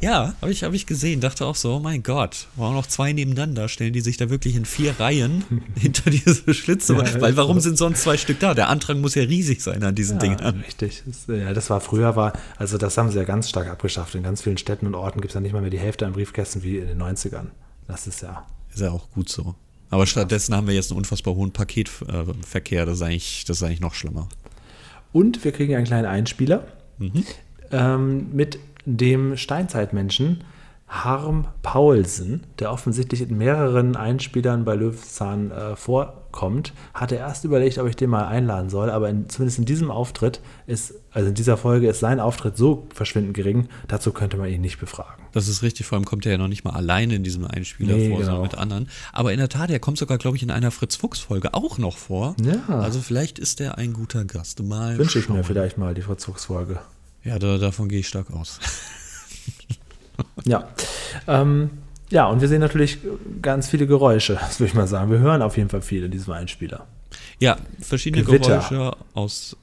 Ja, habe ich, hab ich gesehen. Dachte auch so, oh mein Gott, warum noch zwei nebeneinander? Stellen die sich da wirklich in vier Reihen *laughs* hinter diese Schlitze? Ja, Weil warum sind sonst zwei Stück da? Der Andrang muss ja riesig sein an diesen Ja, Dingern. richtig. Das, ja, das war früher, war, also das haben sie ja ganz stark abgeschafft. In ganz vielen Städten und Orten gibt es ja nicht mal mehr die Hälfte an Briefkästen wie in den 90ern. Das ist ja. Ist ja auch gut so. Aber stattdessen haben wir jetzt einen unfassbar hohen Paketverkehr. Das ist eigentlich, das ist eigentlich noch schlimmer. Und wir kriegen einen kleinen Einspieler Mhm. ähm, mit dem Steinzeitmenschen Harm Paulsen, der offensichtlich in mehreren Einspielern bei Löwenzahn äh, vorkommt, hatte erst überlegt, ob ich den mal einladen soll, aber in, zumindest in diesem Auftritt ist, also in dieser Folge ist sein Auftritt so verschwindend gering, dazu könnte man ihn nicht befragen. Das ist richtig, vor allem kommt er ja noch nicht mal alleine in diesem Einspieler Nee, vor, genau. sondern mit anderen. Aber in der Tat, er kommt sogar, glaube ich, in einer Fritz-Fuchs-Folge auch noch vor. Ja. Also vielleicht ist er ein guter Gast. Mal Wünsche ich mir vielleicht mal die Fritz-Fuchs-Folge. Ja, da, davon gehe ich stark aus. Ja. Ähm, ja, und wir sehen natürlich ganz viele Geräusche, das *laughs* würde ich mal sagen. Wir hören auf jeden Fall viel in diesem Einspieler. Ja, verschiedene Gewitter. Geräusche aus.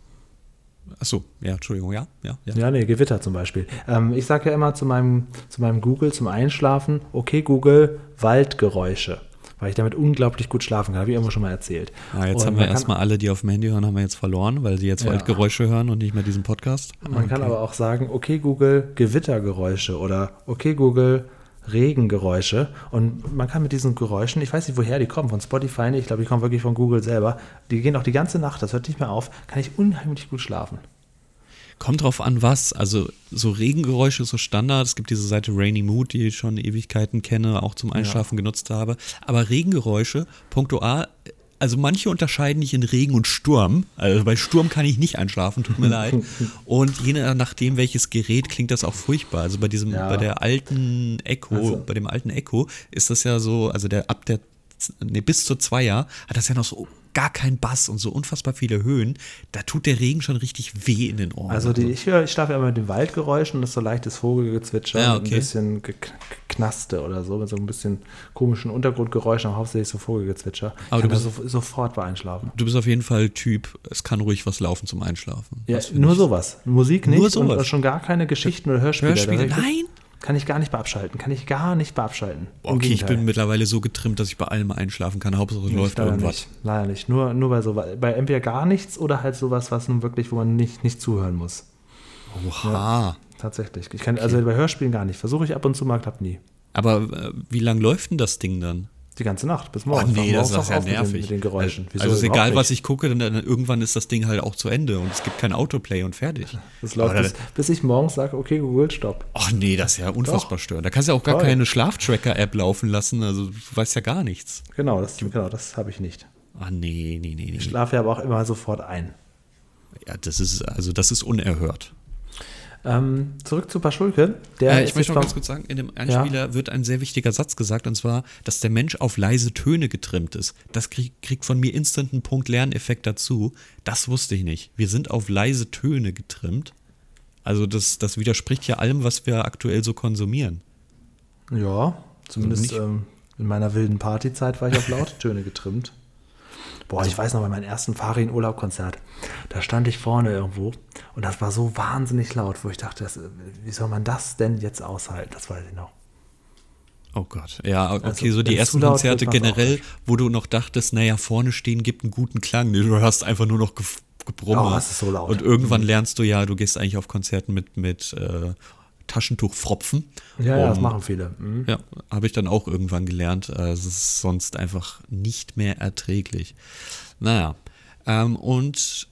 Achso, ja, Entschuldigung, ja, ja, ja. Ja, nee, Gewitter zum Beispiel. Ähm, ich sage ja immer zu meinem, zu meinem Google zum Einschlafen, okay Google, Waldgeräusche. Weil ich damit unglaublich gut schlafen kann, habe ich irgendwo schon mal erzählt. Ah, jetzt Und haben wir erstmal alle, die auf dem Handy hören, haben wir jetzt verloren, weil sie jetzt Ja. Waldgeräusche hören und nicht mehr diesen Podcast. Man kann aber auch sagen, okay Google, Gewittergeräusche oder okay Google, Regengeräusche. Und man kann mit diesen Geräuschen, ich weiß nicht, woher die kommen, von Spotify, ich glaube, die kommen wirklich von Google selber, die gehen auch die ganze Nacht, das hört nicht mehr auf, kann ich unheimlich gut schlafen. Kommt drauf an, was. Also, so Regengeräusche ist so Standard. Es gibt diese Seite Rainy Mood, die ich schon Ewigkeiten kenne, auch zum Einschlafen genutzt habe. Aber Regengeräusche, punktual, also manche unterscheiden nicht in Regen und Sturm. Also bei Sturm kann ich nicht einschlafen, tut mir *laughs* leid. Und je nachdem, welches Gerät, klingt das auch furchtbar. Also bei diesem, Ja. bei der alten Echo, Also- bei dem alten Echo ist das ja so, also der ab der nee, bis zur Zweier hat das ja noch so gar keinen Bass und so unfassbar viele Höhen. Da tut der Regen schon richtig weh in den Ohren. Also die, ich höre, ich schlafe immer mit den Waldgeräuschen und das ist so leichtes Vogelgezwitscher, Ja, und okay. ein bisschen Knaste oder so, mit so ein bisschen komischen Untergrundgeräuschen, aber hauptsächlich so Vogelgezwitscher. Aber ich du da so, sofort bei einschlafen. Du bist auf jeden Fall Typ, es kann ruhig was laufen zum Einschlafen. Ja, nur ich- sowas. Musik nicht Nur sowas. und schon gar keine Geschichten oder Hörspiele. Hörspiele? Nein? Kann ich gar nicht beabschalten. Kann ich gar nicht beabschalten. Im Okay, ich Gegenteil. bin mittlerweile so getrimmt, dass ich bei allem einschlafen kann. Hauptsache es Nee, läuft leider irgendwas. Nicht. Leider nicht. Nur, nur bei so bei entweder gar nichts oder halt sowas, was nun wirklich, wo man nicht, nicht zuhören muss. Oha. Tatsächlich. Ich kann also bei Hörspielen gar nicht. Versuche ich ab und zu mal, klappt nie. Aber äh, wie lang läuft denn das Ding dann? Die ganze Nacht bis morgens. nee, das ist ja auf mit den- nervig. Mit den Geräuschen. Wieso also ist egal, was ich gucke, dann, dann irgendwann ist das Ding halt auch zu Ende und es gibt kein Autoplay und fertig. Das läuft bis, bis ich morgens sage, okay, Google, stopp. Ach nee, das ist ja unfassbar störend. Da kannst du ja auch gar Toll. keine Schlaftracker-App laufen lassen, also du weißt ja gar nichts. Genau, das, genau, das habe ich nicht. Ah nee, nee, nee, nee. Ich schlafe ja aber auch immer sofort ein. Ja, das ist, also das ist unerhört. Ähm, zurück zu Paschulke. Der Äh, ich möchte noch ganz kurz sagen, in dem Einspieler wird ein sehr wichtiger Satz gesagt, und zwar, dass der Mensch auf leise Töne getrimmt ist. Das krieg, kriegt von mir instant einen Punkt Lerneffekt dazu. Das wusste ich nicht. Wir sind auf leise Töne getrimmt. Also das, das widerspricht ja allem, was wir aktuell so konsumieren. Ja, zumindest Nicht- ähm, in meiner wilden Partyzeit war ich auf laute Töne getrimmt. Boah, ich weiß noch, bei meinem ersten Farin-Urlaub-Konzert, da stand ich vorne irgendwo und das war so wahnsinnig laut, wo ich dachte, das, wie soll man das denn jetzt aushalten? Das weiß ich noch. Oh Gott. Ja, okay, Also, so die ersten Konzerte generell, wo du noch dachtest, naja, vorne stehen gibt einen guten Klang. Nee, Du hörst einfach nur noch Ge Gebrumme. Oh, das ist so laut. Und irgendwann lernst du ja, du gehst eigentlich auf Konzerten mit, mit äh, Taschentuchfropfen. Ja, ja, das Um- machen viele. Mhm. Ja, habe ich dann auch irgendwann gelernt. Äh, Es ist sonst einfach nicht mehr erträglich. Naja, ähm, und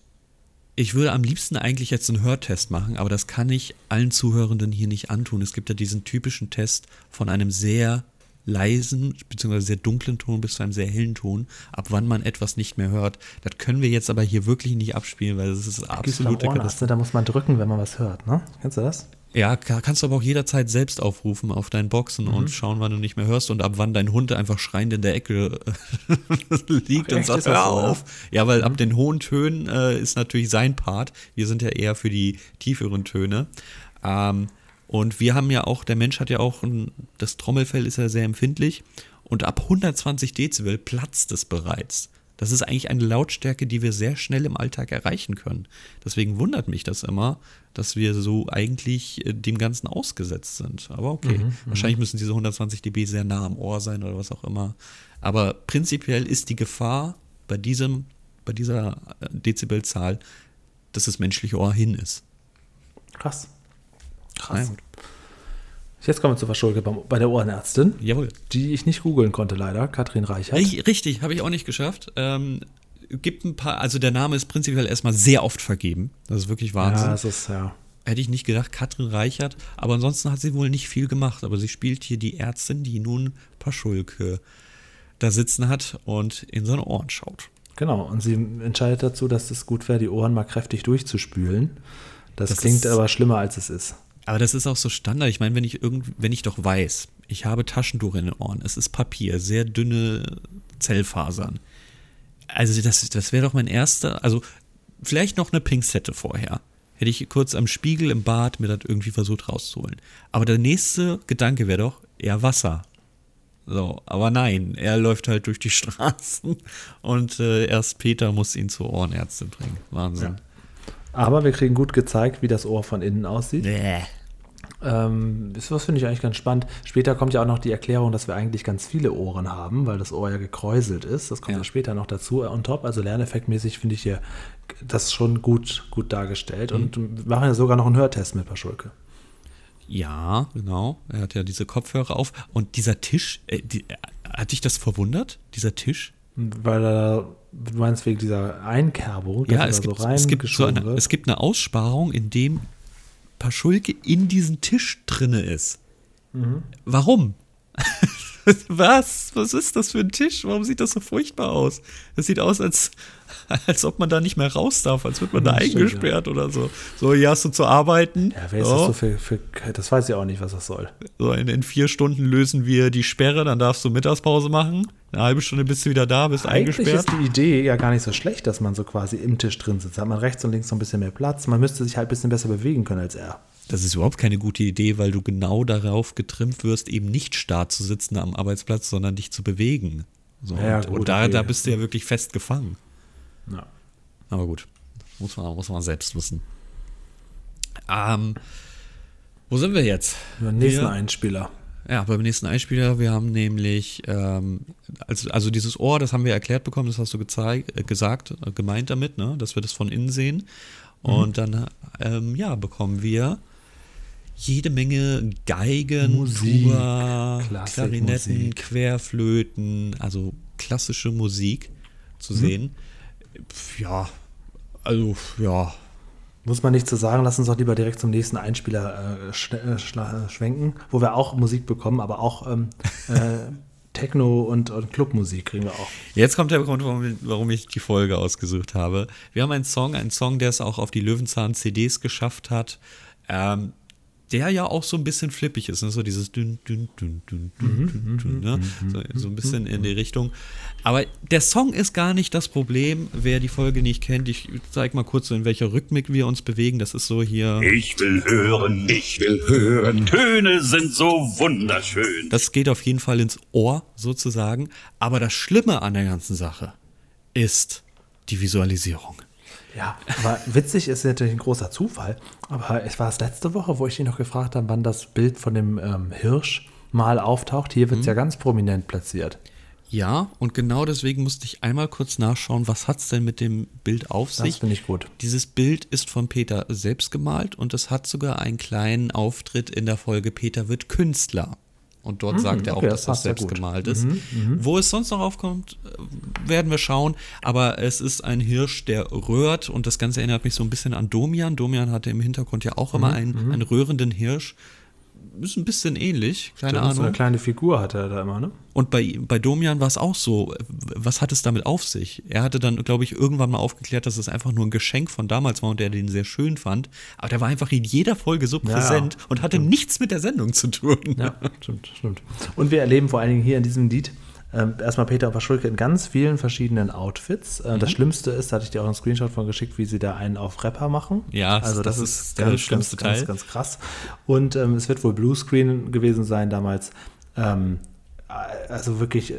ich würde am liebsten eigentlich jetzt einen Hörtest machen, aber das kann ich allen Zuhörenden hier nicht antun. Es gibt ja diesen typischen Test von einem sehr leisen bzw. sehr dunklen Ton bis zu einem sehr hellen Ton, ab wann man etwas nicht mehr hört. Das können wir jetzt aber hier wirklich nicht abspielen, weil das ist absolute Ohrenarzt, Katastrophe. Da muss man drücken, wenn man was hört, ne? Kennst du das? Ja, ka- kannst du aber auch jederzeit selbst aufrufen auf deinen Boxen Mhm. und schauen, wann du nicht mehr hörst und ab wann dein Hund einfach schreiend in der Ecke *laughs* liegt Ach, und sagt, hör? Mhm. auf. Ja, weil ab den hohen Tönen äh, ist natürlich sein Part. Wir sind ja eher für die tieferen Töne. Ähm, und wir haben ja auch, der Mensch hat ja auch, ein, das Trommelfell ist ja sehr empfindlich und ab 120 Dezibel platzt es bereits. Das ist eigentlich eine Lautstärke, die wir sehr schnell im Alltag erreichen können. Deswegen wundert mich das immer, dass wir so eigentlich äh, dem Ganzen ausgesetzt sind. Aber okay, wahrscheinlich müssen diese 120 dB sehr nah am Ohr sein oder was auch immer. Aber prinzipiell ist die Gefahr bei diesem, bei dieser äh, Dezibelzahl, dass das menschliche Ohr hin ist. Krass. Krass. gut. Jetzt kommen wir zur Verschulke beim- bei der Ohrenärztin, Jawohl. die ich nicht googeln konnte, leider. Katrin Reichert. Ri- Richtig, habe ich auch nicht geschafft. Ähm, gibt ein paar, also der Name ist prinzipiell erstmal sehr oft vergeben. Das ist wirklich Wahnsinn. Ja, es ist, ja. Hätte ich nicht gedacht, Katrin Reichert. Aber ansonsten hat sie wohl nicht viel gemacht. Aber sie spielt hier die Ärztin, die nun Paschulke da sitzen hat und in seine Ohren schaut. Genau, und sie entscheidet dazu, dass es gut wäre, die Ohren mal kräftig durchzuspülen. Das, Das klingt aber schlimmer, als es ist. Aber das ist auch so Standard. Ich meine, wenn ich irgend, wenn ich doch weiß, ich habe Taschentuch in den Ohren, es ist Papier, sehr dünne Zellfasern. Also das, das wäre doch mein erster, also vielleicht noch eine Pinzette vorher. Hätte ich kurz am Spiegel im Bad mir das irgendwie versucht rauszuholen. Aber der nächste Gedanke wäre doch, eher Wasser. So, aber nein, er läuft halt durch die *laughs* Straßen und äh, erst Peter muss ihn zur Ohrenärztin bringen. Wahnsinn. Aber wir kriegen gut gezeigt, wie das Ohr von innen aussieht. Bäh. Ähm, das finde ich eigentlich ganz spannend. Später kommt ja auch noch die Erklärung, dass wir eigentlich ganz viele Ohren haben, weil das Ohr ja gekräuselt ist. Das kommt ja, Ja. später noch dazu. On top, also lerneffektmäßig finde ich hier das schon gut, gut dargestellt. Und wir machen ja sogar noch einen Hörtest mit Paschulke. Ja, genau. Er hat ja diese Kopfhörer auf. Und dieser Tisch, äh, die, äh, hat dich das verwundert? Dieser Tisch? Weil er, du meinst wegen dieser Einkerbung, dass ja, es da gibt, so es, gibt so eine, wird. es gibt eine Aussparung, in dem Paschulke in diesen Tisch drinne ist. Mhm. Warum? *laughs* Was? Was ist das für ein Tisch? Warum sieht das so furchtbar aus? Das sieht aus, als, *laughs* als ob man da nicht mehr raus darf, als wird man da Ja, stimmt, eingesperrt oder so. So, hier hast du zu arbeiten. ja, wer ist so. das so für, für, das weiß ich auch nicht, was das soll. So, in, in vier Stunden lösen wir die Sperre, dann darfst du Mittagspause machen. Eine halbe Stunde bist du wieder da, bist Eigentlich eingesperrt. ist die Idee ja gar nicht so schlecht, dass man so quasi im Tisch drin sitzt. Da hat man rechts und links so ein bisschen mehr Platz. Man müsste sich halt ein bisschen besser bewegen können als er. Das ist überhaupt keine gute Idee, weil du genau darauf getrimmt wirst, eben nicht starr zu sitzen am Arbeitsplatz, sondern dich zu bewegen. So, Ja, und und da, okay. da bist du ja wirklich fest gefangen. Ja. Aber gut, muss man, muss man selbst wissen. Ähm, wo sind wir jetzt? Den nächsten Wir- Einspieler. Ja, beim nächsten Einspieler, wir haben nämlich, ähm, also, also dieses Ohr, das haben wir erklärt bekommen, das hast du gezeigt, äh, gesagt, äh, gemeint damit, ne, dass wir das von innen sehen. Und dann, ähm, ja, bekommen wir jede Menge Geigen, Musik, Tuba. Klarinetten, Querflöten, also klassische Musik zu sehen. Pf, Ja, also, ja, Muss man nicht zu sagen, lass uns doch lieber direkt zum nächsten Einspieler äh, sch äh, äh, schwenken, wo wir auch Musik bekommen, aber auch ähm, *laughs* äh, Techno und, und Clubmusik kriegen wir auch. Jetzt kommt der Grund, warum, warum ich die Folge ausgesucht habe. Wir haben einen Song, einen Song, der es auch auf die Löwenzahn-CDs geschafft hat, ähm, der ja auch so ein bisschen flippig ist, ne? so dieses dünn, dünn, dünn, dünn, dünn, dünn, dünn, ne? so, so ein bisschen in die Richtung. Aber der Song ist gar nicht das Problem, wer die Folge nicht kennt. Ich zeige mal kurz, so in welcher Rhythmik wir uns bewegen. Das ist so hier. Ich will hören, ich will hören. Töne sind so wunderschön. Das geht auf jeden Fall ins Ohr sozusagen. Aber das Schlimme an der ganzen Sache ist die Visualisierung. Ja, aber witzig ist natürlich ein großer Zufall. Aber es war es letzte Woche, wo ich dich noch gefragt habe, wann das Bild von dem ähm, Hirsch mal auftaucht. Hier wird es ja ganz prominent platziert. Ja, und genau deswegen musste ich einmal kurz nachschauen, was hat es denn mit dem Bild auf Das sich? finde ich gut. Dieses Bild ist von Peter selbst gemalt und es hat sogar einen kleinen Auftritt in der Folge Peter wird Künstler. Und dort sagt er auch, okay, dass das das selbst gut. gemalt ist. Wo es sonst noch aufkommt, äh, werden wir schauen. Aber es ist ein Hirsch, der röhrt und das Ganze erinnert mich so ein bisschen an Domian. Domian hatte im Hintergrund ja auch immer einen, einen röhrenden Hirsch. Ist ein bisschen ähnlich, keine Stimmt, So eine Ahnung. kleine Figur hat er da immer, ne? Und bei, bei Domian war es auch so. Was hat es damit auf sich? Er hatte dann, glaube ich, irgendwann mal aufgeklärt, dass es einfach nur ein Geschenk von damals war und er den sehr schön fand. Aber der war einfach in jeder Folge so Ja, präsent und hatte nichts mit der Sendung zu tun. Ja, stimmt, stimmt. Und wir erleben vor allen Dingen hier in diesem Lied ähm, erstmal Peter Paschulke in ganz vielen verschiedenen Outfits. Äh, Mhm. Das Schlimmste ist, da hatte ich dir auch einen Screenshot von geschickt, wie sie da einen auf Rapper machen. Ja, also das, das ist, der ganz, schlimmste ganz, ganz, Teil. ganz krass. Und ähm, es wird wohl Bluescreen gewesen sein damals. Ähm, also wirklich, äh,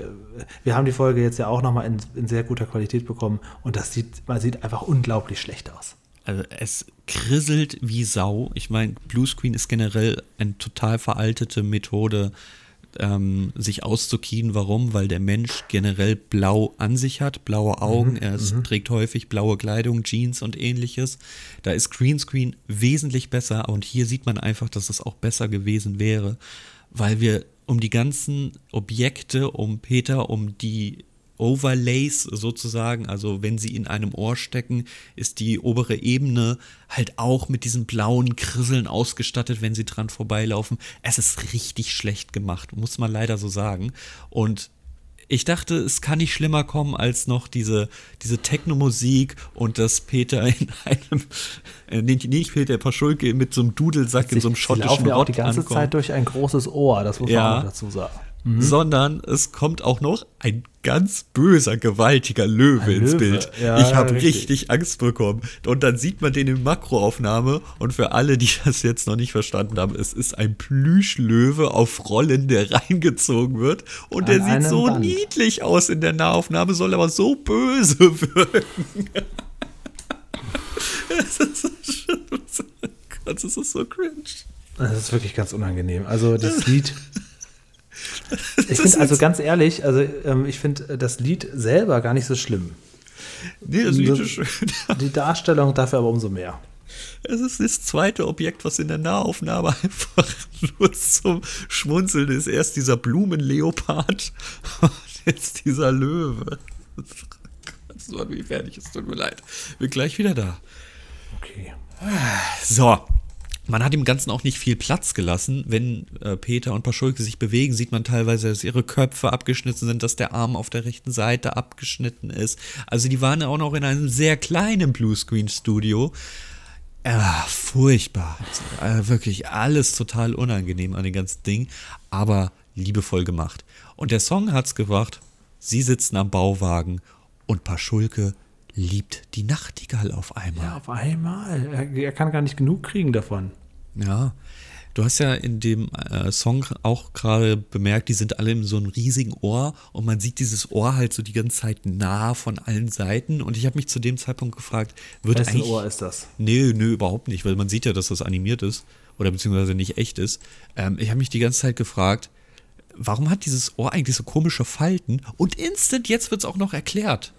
wir haben die Folge jetzt ja auch nochmal in, in sehr guter Qualität bekommen und das sieht, man sieht einfach unglaublich schlecht aus. Also es krisselt wie Sau. Ich meine, Bluescreen ist generell eine total veraltete Methode, ähm, sich auszukien. Warum? Weil der Mensch generell blau an sich hat, blaue Augen. er ist, trägt häufig blaue Kleidung, Jeans und ähnliches. Da ist Greenscreen wesentlich besser und hier sieht man einfach, dass es auch besser gewesen wäre, weil wir um die ganzen Objekte, um Peter, um die Overlays sozusagen, also wenn sie in einem Ohr stecken, ist die obere Ebene halt auch mit diesen blauen Krisseln ausgestattet, wenn sie dran vorbeilaufen. Es ist richtig schlecht gemacht, muss man leider so sagen. Und ich dachte, es kann nicht schlimmer kommen als noch diese, diese Techno-Musik und dass Peter in einem, äh, nicht nicht Peter Paschulke mit so einem Dudelsack in so einem Sie schottischen ja auch Rott die ganze ankommt Zeit durch ein großes Ohr, das muss man Ja. auch dazu sagen. sondern es kommt auch noch ein ganz böser, gewaltiger Löwe Ein ins Löwe, Bild. ja, ich habe richtig. richtig. Angst bekommen. Und dann sieht man den in Makroaufnahme. Und für alle, die *laughs* das jetzt noch nicht verstanden haben, es ist ein Plüschlöwe auf Rollen, der *laughs* reingezogen wird. Und der An sieht einem so Band. niedlich aus in der Nahaufnahme, soll aber so böse *laughs* wirken. das ist so ist so cringe. Das ist wirklich ganz unangenehm. Also das Lied. *laughs* Ich finde also ganz ehrlich, also ähm, ich finde das Lied selber gar nicht so schlimm. Nee, das Lied ist schön. Die Darstellung dafür aber umso mehr. Es ist das zweite Objekt, was in der Nahaufnahme *laughs* einfach nur zum Schmunzeln ist. Erst dieser Blumenleopard und jetzt dieser Löwe. Das war wie fertig, es tut mir leid. Bin gleich wieder da. Okay. So. Man hat dem Ganzen auch nicht viel Platz gelassen. Wenn äh, Peter und Paschulke sich bewegen, sieht man teilweise, dass ihre Köpfe abgeschnitten sind, dass der Arm auf der rechten Seite abgeschnitten ist. Also die waren auch noch in einem sehr kleinen Bluescreen-Studio. Ah, furchtbar. Äh, wirklich alles total unangenehm an dem ganzen Ding, aber liebevoll gemacht. Und der Song hat's gebracht. Sie sitzen am Bauwagen und Paschulke liebt die Nachtigall auf einmal. Ja, auf einmal. Er, er kann gar nicht genug kriegen davon. Ja, du hast ja in dem äh, Song auch gerade bemerkt, die sind alle in so einem riesigen Ohr und man sieht dieses Ohr halt so die ganze Zeit nah von allen Seiten und ich habe mich zu dem Zeitpunkt gefragt, wird Wessen eigentlich... Ohr ist das? Nee, nee, überhaupt nicht, weil man sieht ja, dass das animiert ist oder beziehungsweise nicht echt ist. Ähm, ich habe mich die ganze Zeit gefragt, warum hat dieses Ohr eigentlich so komische Falten und instant jetzt wird es auch noch erklärt.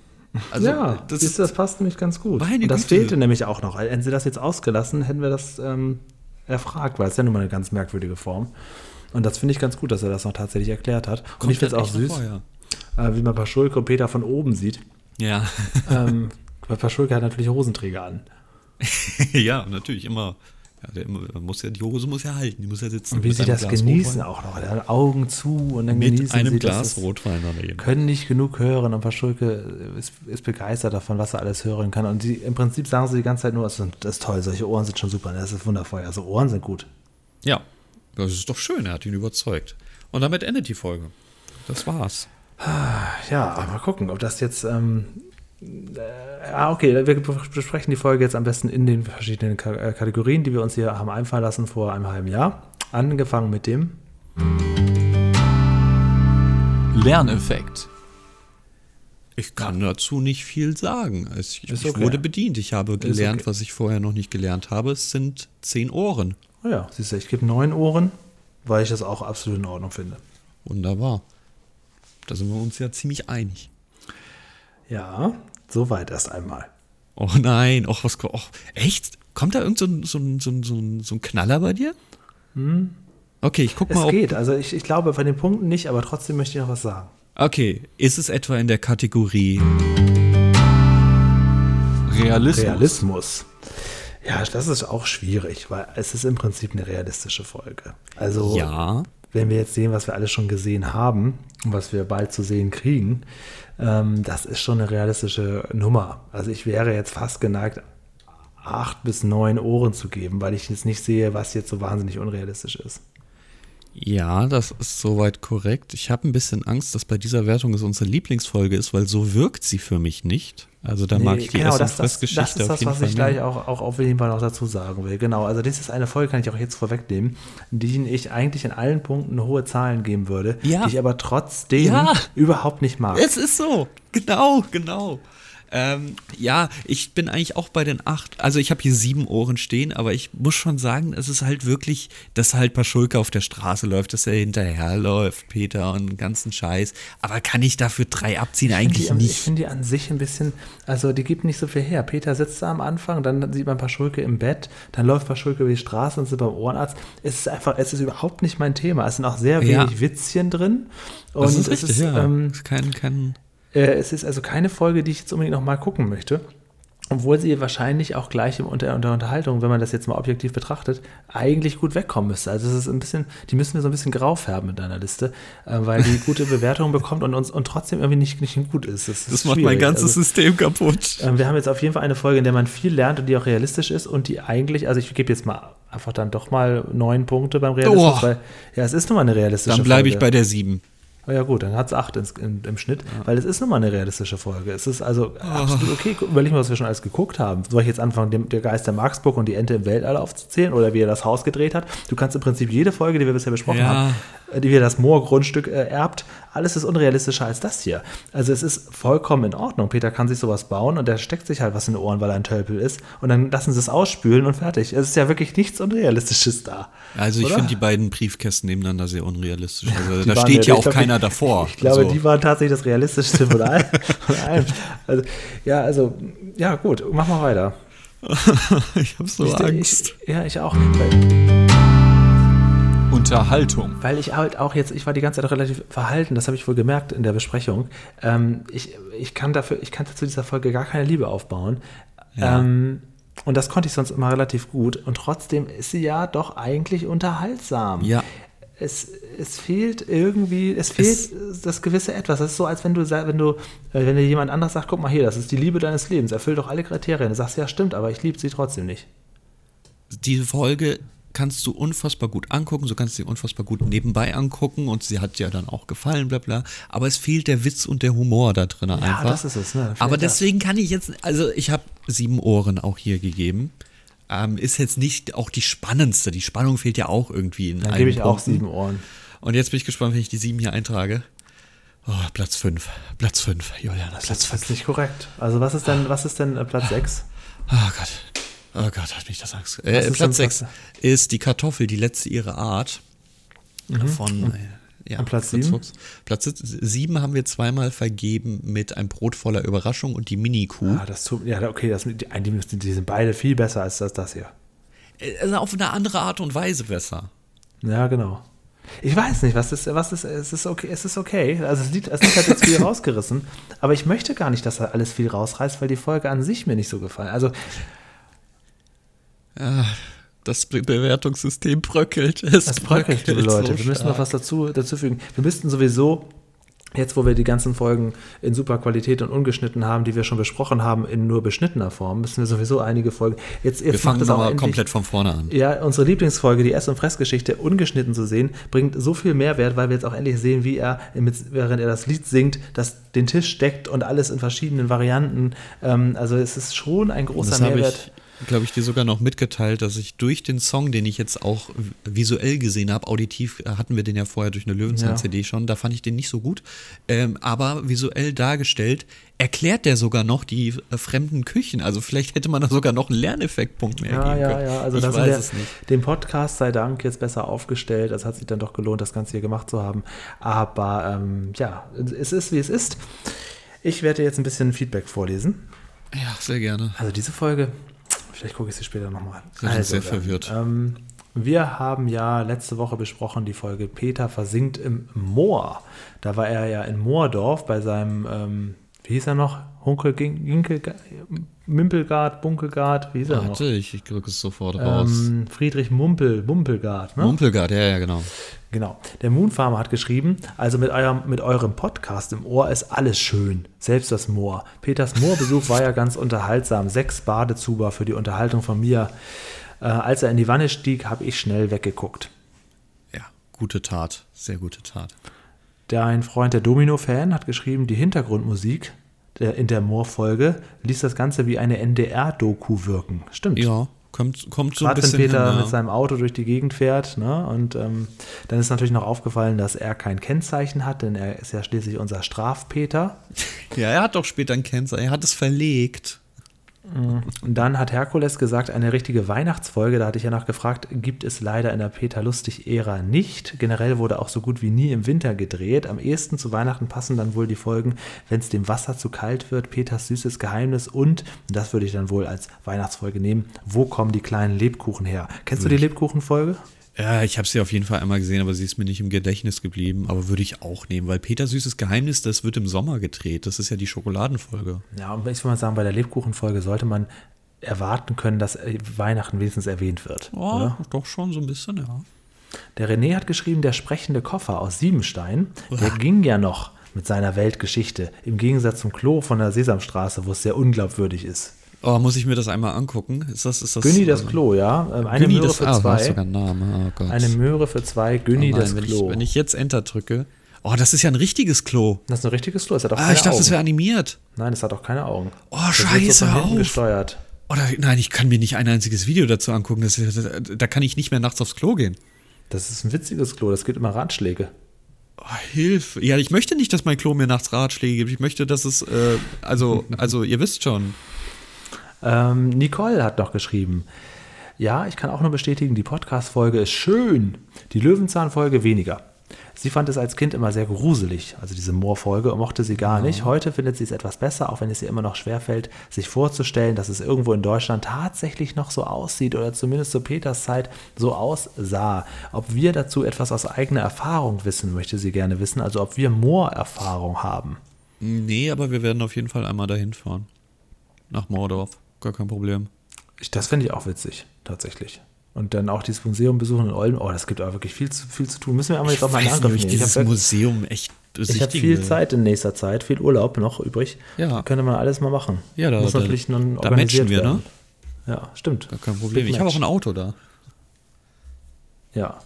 Also, ja, das du, das passt nämlich ganz gut. Meine Und das Güte. fehlte nämlich auch noch. Hätten sie das jetzt ausgelassen, hätten wir das ähm, erfragt, weil es ja nun mal eine ganz merkwürdige Form. Und das finde ich ganz gut, dass er das noch tatsächlich erklärt hat. Und ich finde es auch süß, äh, wie man Paschulke und Peter von oben sieht. Ja. ähm, weil Paschulke hat natürlich Hosenträger an. *laughs* ja, natürlich immer. Ja, der muss ja, die Hose muss ja halten, die muss ja sitzen. Und wie sie das Glas genießen Rotwein. auch noch. Dann Augen zu und dann Mit genießen einem sie Glas das. Rotwein daneben. können nicht genug hören und Paschulke ist, ist begeistert davon, was er alles hören kann. Und die, im Prinzip sagen sie die ganze Zeit nur, das ist, toll, solche Ohren sind schon super, das ist wundervoll. Also Ohren sind gut. Ja, das ist doch schön, er hat ihn überzeugt. Und damit endet die Folge. Das war's. Ja, mal gucken, ob das jetzt. Ähm, äh, ah, okay, wir besprechen die Folge jetzt am besten in den verschiedenen äh, Kategorien, die wir uns hier haben einfallen lassen vor einem halben Jahr. Angefangen mit dem. Lerneffekt. Ich kann dazu nicht viel sagen. Ich, ich okay. wurde bedient. Ich habe gelernt, okay. was ich vorher noch nicht gelernt habe. Es sind zehn Ohren. Oh ja, siehst du, ich gebe neun Ohren, weil ich das auch absolut in Ordnung finde. Wunderbar. Da sind wir uns ja ziemlich einig. Ja, soweit erst einmal. Oh nein, och, was och, echt? Kommt da irgend so ein, so ein, so ein, so ein, so ein Knaller bei dir? Okay, ich guck Hm. Es mal, ob, geht, also ich, ich glaube bei den Punkten nicht, aber trotzdem möchte ich noch was sagen. Okay, ist es etwa in der Kategorie Realismus. Realismus. Ja, das ist auch schwierig, weil es ist im Prinzip eine realistische Folge. Also, Ja. wenn wir jetzt sehen, was wir alles schon gesehen haben und was wir bald zu sehen kriegen, ähm, das ist schon eine realistische Nummer. Also ich wäre jetzt fast geneigt, acht bis neun Ohren zu geben, weil ich jetzt nicht sehe, was jetzt so wahnsinnig unrealistisch ist. Ja, das ist soweit korrekt. Ich habe ein bisschen Angst, dass bei dieser Wertung es unsere Lieblingsfolge ist, weil so wirkt sie für mich nicht. Also da mag ich die genau, das, das, das ist das, was Fall ich gleich auch, auch auf jeden Fall noch dazu sagen will. Genau, also das ist eine Folge, kann ich auch jetzt vorwegnehmen, die ich eigentlich in allen Punkten hohe Zahlen geben würde, Ja. die ich aber trotzdem Ja. überhaupt nicht mag. Es ist so. Genau, genau. Ähm, ja, ich bin eigentlich auch bei den acht. Also ich habe hier sieben Ohren stehen, aber ich muss schon sagen, es ist halt wirklich, dass halt Paschulke auf der Straße läuft, dass er hinterherläuft, Peter und den ganzen Scheiß. Aber kann ich dafür drei abziehen? Ich Eigentlich die, an- ich nicht. finde die an sich ein bisschen, also die gibt nicht so viel her. Peter sitzt da am Anfang, dann sieht man Paschulke im Bett, dann läuft Paschulke über die Straße und sitzt beim Ohrenarzt. Es ist einfach, es ist überhaupt nicht mein Thema. Es sind auch sehr Ja. wenig Witzchen drin. Und Das ist es richtig, ist, ja. ähm, kein, kein, es ist also keine Folge, die ich jetzt unbedingt noch mal gucken möchte. Obwohl sie wahrscheinlich auch gleich im unter, unter Unterhaltung, wenn man das jetzt mal objektiv betrachtet, eigentlich gut wegkommen müsste. Also es ist ein bisschen, die müssen wir so ein bisschen grau färben in deiner Liste, äh, weil die gute Bewertungen *laughs* bekommt und uns und trotzdem irgendwie nicht, nicht gut ist. Das, ist das macht mein ganzes Also, System kaputt. ähm, wir haben jetzt auf jeden Fall eine Folge, in der man viel lernt und die auch realistisch ist und die eigentlich, also ich gebe jetzt mal einfach dann doch mal neun Punkte beim Realismus, Oh. weil ja, es ist nun mal eine realistische Dann bleibe ich Folge. bei der sieben. Oh ja gut, dann hat es acht ins, im, im Schnitt, weil es ist nun mal eine realistische Folge. Es ist also absolut okay. Überleg mal, was wir schon alles geguckt haben. Soll ich jetzt anfangen, dem, der Geist der Marksburg und die Ente im Weltall aufzuzählen oder wie er das Haus gedreht hat? Du kannst im Prinzip jede Folge, die wir bisher besprochen Ja. haben, äh, die wir das Moorgrundstück äh, erbt, alles ist unrealistischer als das hier. Also es ist vollkommen in Ordnung. Peter kann sich sowas bauen und der steckt sich halt was in die Ohren, weil er ein Tölpel ist und dann lassen sie es ausspülen und fertig. Es ist ja wirklich nichts Unrealistisches da. Also ich finde die beiden Briefkästen nebeneinander sehr unrealistisch. Also da steht ja auch glaub, keiner ich, davor. Ich glaube, So. die waren tatsächlich das Realistischste von allem. *laughs* Von allem. Also, ja, also, ja, gut, mach mal weiter. *laughs* ich habe so ich, Angst. Ich, ja, ich auch. Weil, Unterhaltung. weil ich halt auch jetzt, ich war die ganze Zeit relativ verhalten, das habe ich wohl gemerkt in der Besprechung. Ähm, ich, ich kann dafür, ich kann zu dieser Folge gar keine Liebe aufbauen. Ja. Ähm, und das konnte ich sonst immer relativ gut. Und trotzdem ist sie ja doch eigentlich unterhaltsam. Ja. es, es fehlt irgendwie, es fehlt das gewisse Etwas. Das ist so, als wenn du, wenn du, äh, wenn dir jemand anders sagt, guck mal hier, das ist die Liebe deines Lebens, erfüllt doch alle Kriterien. Du sagst, ja, stimmt, aber ich liebe sie trotzdem nicht. diese Folge kannst du unfassbar gut angucken, so kannst du sie unfassbar gut nebenbei angucken und sie hat dir dann auch gefallen, bla bla. Aber es fehlt der Witz und der Humor da drin einfach. das ist es, ne? Aber deswegen kann ich jetzt, also ich habe sieben Ohren auch hier gegeben. Ähm, ist jetzt nicht auch die spannendste. Die Spannung fehlt ja auch irgendwie in Dann gebe ich auch Punkten. sieben Ohren. Und jetzt bin ich gespannt, wenn ich die sieben hier eintrage. Oh, Platz fünf. Platz fünf, Julian. Platz Das fünf. ist nicht korrekt. Also was ist denn, was ist denn äh, Platz 6? Oh Gott. Oh Gott, hat mich das Angst. Äh, Platz denn 6 Platz- ist die Kartoffel, die letzte ihrer Art. Von äh, ja, Mhm. Und Platz Fritz sieben? Fuchs. Platz 7 haben wir zweimal vergeben mit ein Brot voller Überraschung und die Mini-Kuh. Ah, das tut, ja, okay, das, die, die, sind beide viel besser als das, das hier. Also auf eine andere Art und Weise besser. Ja, genau. Ich weiß nicht, was ist, was ist, es ist okay, es ist okay. Also es, liegt, es liegt halt jetzt viel *laughs* rausgerissen, aber ich möchte gar nicht, dass er alles viel rausreißt, weil die Folge an sich mir nicht so gefallen. Also Das Be Bewertungssystem bröckelt. *laughs* Es Das bröckelt, liebe Leute. so wir müssen noch was dazu, dazu fügen. Wir müssten sowieso, jetzt wo wir die ganzen Folgen in super Qualität und ungeschnitten haben, die wir schon besprochen haben, in nur beschnittener Form, müssen wir sowieso einige Folgen. Jetzt, jetzt Wir fangen es auch nochmal endlich- komplett von vorne an. Ja, unsere Lieblingsfolge, die Ess- und Fressgeschichte, ungeschnitten zu sehen, bringt so viel Mehrwert, weil wir jetzt auch endlich sehen, wie er, während er das Lied singt, das den Tisch deckt und alles in verschiedenen Varianten. Ähm, also es ist schon ein großer Das Mehrwert. ich, glaube ich, dir sogar noch mitgeteilt, dass ich durch den Song, den ich jetzt auch visuell gesehen habe, auditiv äh, hatten wir den ja vorher durch eine Löwenzahn-CD schon, da fand ich den nicht so gut, ähm, aber visuell dargestellt, erklärt der sogar noch die äh, fremden Küchen. Also vielleicht hätte man da sogar noch einen Lerneffektpunkt mehr Ja, geben ja, können. ja. Also ich das weiß es nicht. dem Podcast sei Dank jetzt besser aufgestellt. Es hat sich dann doch gelohnt, das Ganze hier gemacht zu haben. Aber ähm, ja, es ist, wie es ist. Ich werde jetzt ein bisschen Feedback vorlesen. Ja, sehr gerne. Also diese Folge, vielleicht gucke ich sie später nochmal. Ich bin Also, sehr verwirrt. Ähm, wir haben ja letzte Woche besprochen die Folge Peter versinkt im Moor. Da war er ja in Moordorf bei seinem, ähm, wie hieß er noch? Hunkel, Ginkel, Mimpelgard, Bunkelgard, wie hieß er noch? Warte, ich, ich drücke es sofort raus. Ähm, Friedrich Mumpel, Mumpelgard, ne? Mumpelgard, ja, ja, genau. Genau. Der Moonfarmer hat geschrieben, also mit eurem, mit eurem Podcast im Ohr ist alles schön, selbst das Moor. Peters Moorbesuch war ja ganz unterhaltsam. Sechs Badezuber für die Unterhaltung von mir. Äh, als er in die Wanne stieg, habe ich schnell weggeguckt. Ja, gute Tat, sehr gute Tat. Dein Freund, der Domino-Fan, hat geschrieben, die Hintergrundmusik der, in der Moor-Folge ließ das Ganze wie eine NDR-Doku wirken. Stimmt. Ja, kommt, kommt so ein Gerade wenn bisschen Peter hin, ja. mit seinem Auto durch die Gegend fährt, ne? Und ähm, dann ist natürlich noch aufgefallen, dass er kein Kennzeichen hat, denn er ist ja schließlich unser Strafpeter. *laughs* Ja, er hat doch später ein Kennzeichen, er hat es verlegt. Und dann hat Herkules gesagt, eine richtige Weihnachtsfolge, da hatte ich ja noch gefragt, gibt es leider in der Peter Lustig-Ära nicht. Generell wurde auch so gut wie nie im Winter gedreht. Am ehesten zu Weihnachten passen dann wohl die Folgen, wenn es dem Wasser zu kalt wird, Peters süßes Geheimnis und, das würde ich dann wohl als Weihnachtsfolge nehmen, wo kommen die kleinen Lebkuchen her? Kennst du die Lebkuchenfolge? Ja, ich habe sie auf jeden Fall einmal gesehen, aber sie ist mir nicht im Gedächtnis geblieben. Aber würde ich auch nehmen, weil Peter Süßes Geheimnis, das wird im Sommer gedreht. Das ist ja die Schokoladenfolge. Ja, und ich würde mal sagen, bei der Lebkuchenfolge sollte man erwarten können, dass äh, Weihnachten wenigstens erwähnt wird. Oh, oder? doch schon so ein bisschen, ja. Der René hat geschrieben, der sprechende Koffer aus Siebenstein, der ging ja noch mit seiner Weltgeschichte, im Gegensatz zum Klo von der Sesamstraße, wo es sehr unglaubwürdig ist. Oh, muss ich mir das einmal angucken? Ist das, ist das Günni das äh, Klo, ja. Ähm, Eine Günni Möhre das für ah, zwei. sogar einen Namen. Oh Gott. Eine Möhre für zwei, Günni oh nein, das wenn, Klo. Ich, wenn ich jetzt Enter drücke. Oh, das ist ja ein richtiges Klo. das ist ein richtiges Klo, es hat auch Ah, keine ich dachte, Augen. das wäre animiert. Nein, es hat auch keine Augen. Oh, Das wird scheiße, so von hinten auf. gesteuert. Oh, da, nein, ich kann mir nicht ein einziges Video dazu angucken. Das, da, da kann ich nicht mehr nachts aufs Klo gehen. Das ist ein witziges Klo, das gibt immer Ratschläge. Oh, Hilfe. Ja, ich möchte nicht, dass mein Klo mir nachts Ratschläge gibt. Ich möchte, dass es, äh, also, *laughs* also, ihr wisst schon. Ähm, Nicole hat noch geschrieben. Ja, ich kann auch nur bestätigen, die Podcast-Folge ist schön. Die Löwenzahn-Folge weniger. Sie fand es als Kind immer sehr gruselig, also diese Moor-Folge, mochte sie gar nicht. Heute findet sie es etwas besser, auch wenn es ihr immer noch schwerfällt, sich vorzustellen, dass es irgendwo in Deutschland tatsächlich noch so aussieht oder zumindest zu Peters Zeit so aussah. Ob wir dazu etwas aus eigener Erfahrung wissen, möchte sie gerne wissen, also ob wir Moor-Erfahrung haben. Nee, aber wir werden auf jeden Fall einmal dahin fahren. Nach Mordorf. Gar kein Problem. Ich, das fände ich auch witzig, tatsächlich. Und dann auch dieses Museum besuchen in Olden. Oh, das gibt aber wirklich viel zu, viel zu tun. Müssen wir einmal jetzt auch mal in weiß Angriff nicht, nehmen. dieses Ich habe Museum echt ich hab besichtigen viel will. Zeit in nächster Zeit, viel Urlaub noch übrig. Ja. Könnte man alles mal machen. Ja, da- Muss da- natürlich nun da matchen wir, ne? werden. Ja, stimmt. Gar kein Problem. Big Ich habe auch ein Auto da. Ja,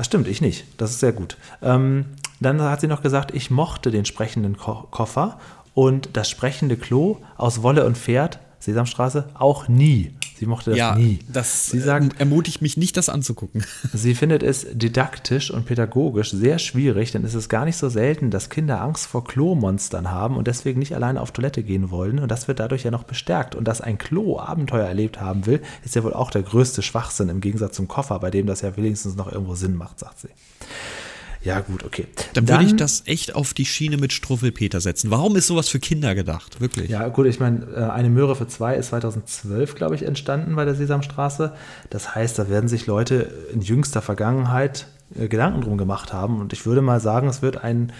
Ach, stimmt, ich nicht. Das ist sehr gut. Ähm, dann hat sie noch gesagt, ich mochte den sprechenden Ko Koffer und das sprechende Klo aus Wolle und Pferd, Sesamstraße, auch nie. Sie mochte das nie. das Sie sagt, äh, ermutigt mich nicht, das anzugucken. *laughs* Sie findet es didaktisch und pädagogisch sehr schwierig, denn es ist gar nicht so selten, dass Kinder Angst vor Klo-Monstern haben und deswegen nicht alleine auf Toilette gehen wollen. Und das wird dadurch ja noch bestärkt. Und dass ein Klo Abenteuer erlebt haben will, ist ja wohl auch der größte Schwachsinn im Gegensatz zum Koffer, bei dem das ja wenigstens noch irgendwo Sinn macht, sagt sie. Ja, gut, okay. Dann, würde ich das echt auf die Schiene mit Struffelpeter setzen. Warum ist sowas für Kinder gedacht? Wirklich. Ja, gut, ich meine, äh, eine Möhre für zwei ist 2012, glaube ich, entstanden bei der Sesamstraße. Das heißt, da werden sich Leute in jüngster Vergangenheit äh, Gedanken drum gemacht haben. Und ich würde mal sagen, es wird ein,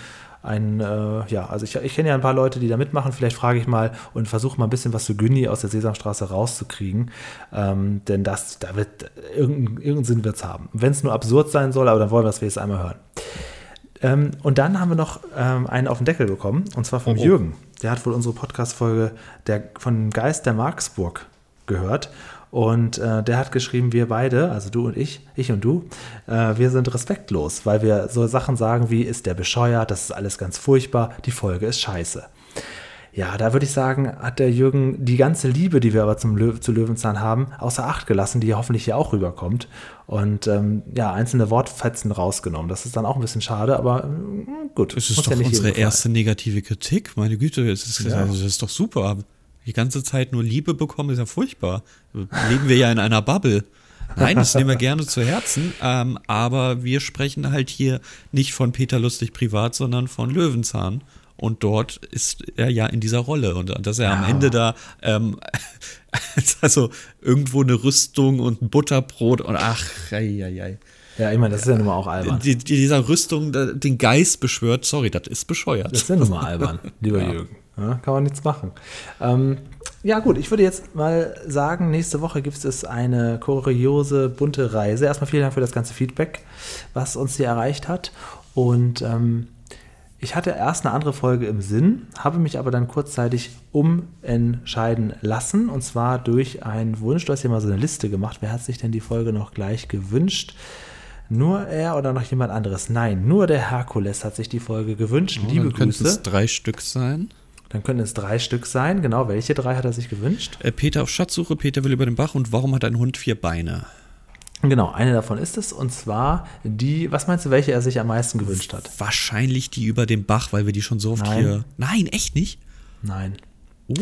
ein äh, ja, also ich, ich kenne ja ein paar Leute, die da mitmachen. Vielleicht frage ich mal und versuche mal ein bisschen was zu Günni aus der Sesamstraße rauszukriegen. Ähm, denn das, da wird irgendeinen irgendeinen Sinn wird es haben. Wenn es nur absurd sein soll, aber dann wollen wir es wenigstens einmal hören. Ähm, und dann haben wir noch ähm, einen auf den Deckel bekommen, und zwar vom Oh, oh. Jürgen. Der hat wohl unsere Podcast-Folge der, von Geist der Marksburg gehört. Und äh, der hat geschrieben, wir beide, also du und ich, ich und du, äh, wir sind respektlos, weil wir so Sachen sagen wie, ist der bescheuert, das ist alles ganz furchtbar, die Folge ist scheiße. Ja, da würde ich sagen, hat der Jürgen die ganze Liebe, die wir aber zum Löw zu Löwenzahn haben, außer Acht gelassen, die hoffentlich hier auch rüberkommt. Und ähm, ja, einzelne Wortfetzen rausgenommen. Das ist dann auch ein bisschen schade, aber äh, gut. Es ist doch ja nicht unsere erste negative Kritik. Meine Güte, es ist, Ja. also, das ist doch super. Die ganze Zeit nur Liebe bekommen, ist ja furchtbar. Leben wir ja in einer Bubble. Nein, das nehmen wir *laughs* gerne zu Herzen, ähm, aber wir sprechen halt hier nicht von Peter Lustig privat, sondern von Löwenzahn. Und dort ist er ja in dieser Rolle. Und dass er am Ja. Ende da, ähm, *laughs* also irgendwo eine Rüstung und ein Butterbrot und ach, ei, ei, ei. Ja, ich meine, das ist ja nun mal auch albern. Die, die, dieser Rüstung den Geist beschwört, sorry, das ist bescheuert. Das ist ja nun mal *laughs* albern, lieber Jürgen. Ja, kann man nichts machen. Ähm, ja, gut, ich würde jetzt mal sagen, nächste Woche gibt es eine kuriose, bunte Reise. Erstmal vielen Dank für das ganze Feedback, was uns hier erreicht hat. Und ähm, ich hatte erst eine andere Folge im Sinn, habe mich aber dann kurzzeitig umentscheiden lassen. Und zwar durch einen Wunsch. Du hast hier mal so eine Liste gemacht. Wer hat sich denn die Folge noch gleich gewünscht? Nur er oder noch jemand anderes? Nein, nur der Herkules hat sich die Folge gewünscht. Liebe Dann könnten Grüße. es drei Stück sein. Dann können es drei Stück sein. Genau, welche drei hat er sich gewünscht? Äh, Peter auf Schatzsuche, Peter will über den Bach und warum hat ein Hund vier Beine? Genau, eine davon ist es. Und zwar die, was meinst du, welche er sich am meisten gewünscht hat? Wahrscheinlich die über den Bach, weil wir die schon so oft Nein. hier. Nein, echt nicht? Nein. Oh.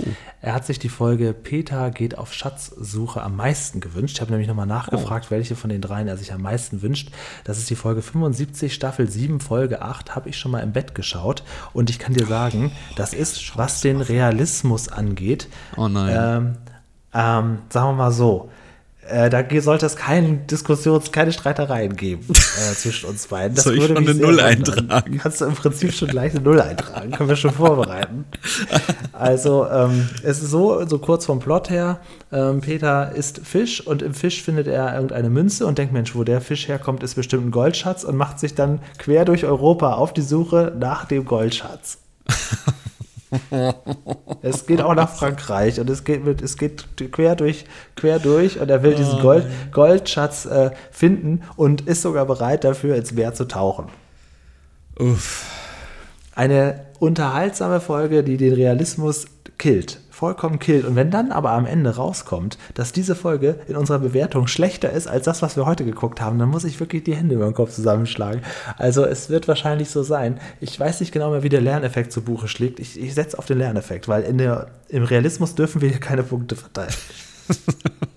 Er hat sich die Folge Peter geht auf Schatzsuche am meisten gewünscht. Ich habe nämlich nochmal nachgefragt, welche von den dreien er sich am meisten wünscht. Das ist die Folge 75, Staffel 7, Folge 8, habe ich schon mal im Bett geschaut. Und ich kann dir sagen, das ist, was den Realismus angeht, Oh nein. ähm, ähm, sagen wir mal so, äh, da sollte es keine Diskussions-, keine Streitereien geben *laughs* äh, zwischen uns beiden. Das Soll ich würde schon eine Null eintragen? Kannst du im Prinzip schon gleich eine Null eintragen. Können wir schon vorbereiten. *laughs* Also, ähm, es ist so, so kurz vom Plot her, ähm, Peter isst Fisch und im Fisch findet er irgendeine Münze und denkt, Mensch, wo der Fisch herkommt, ist bestimmt ein Goldschatz und macht sich dann quer durch Europa auf die Suche nach dem Goldschatz. *laughs* *laughs* Es geht auch nach Frankreich und es geht, mit, es geht quer durch, quer durch und er will diesen Gold, Goldschatz äh, finden und ist sogar bereit dafür, ins Meer zu tauchen. Uff. Eine unterhaltsame Folge, die den Realismus killt. Vollkommen killt. Und wenn dann aber am Ende rauskommt, dass diese Folge in unserer Bewertung schlechter ist als das, was wir heute geguckt haben, dann muss ich wirklich die Hände über den Kopf zusammenschlagen. Also es wird wahrscheinlich so sein. Ich weiß nicht genau mehr, wie der Lerneffekt zu Buche schlägt. Ich, ich setze auf den Lerneffekt, weil in der, im Realismus dürfen wir hier keine Punkte verteilen. *laughs*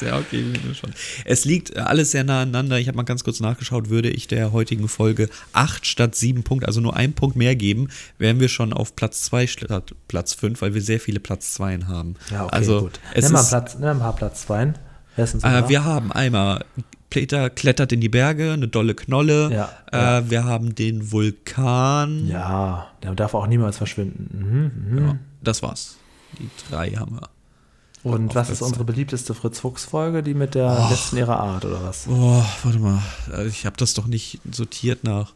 Ja, okay, schon. Es liegt äh, alles sehr nah aneinander. Ich habe mal ganz kurz nachgeschaut, würde ich der heutigen Folge 8 statt 7 Punkte, also nur einen Punkt mehr geben, wären wir schon auf Platz 2 statt Platz 5, weil wir sehr viele Platz 2 haben. Ja, okay, also, gut. Nimm mal, Platz, nimm mal ein paar Platz 2. Wer ist denn so äh, wir haben einmal Peter klettert in die Berge, eine dolle Knolle. Ja, äh, ja. Wir haben den Vulkan. ja, der darf auch niemals verschwinden. Mhm, mhm. Ja, das war's. Die drei haben wir. Und was ist unsere beliebteste Fritz-Fuchs-Folge? Die mit der letzten ihrer Art, oder was? Oh, warte mal. Äh, Ich habe das doch nicht sortiert nach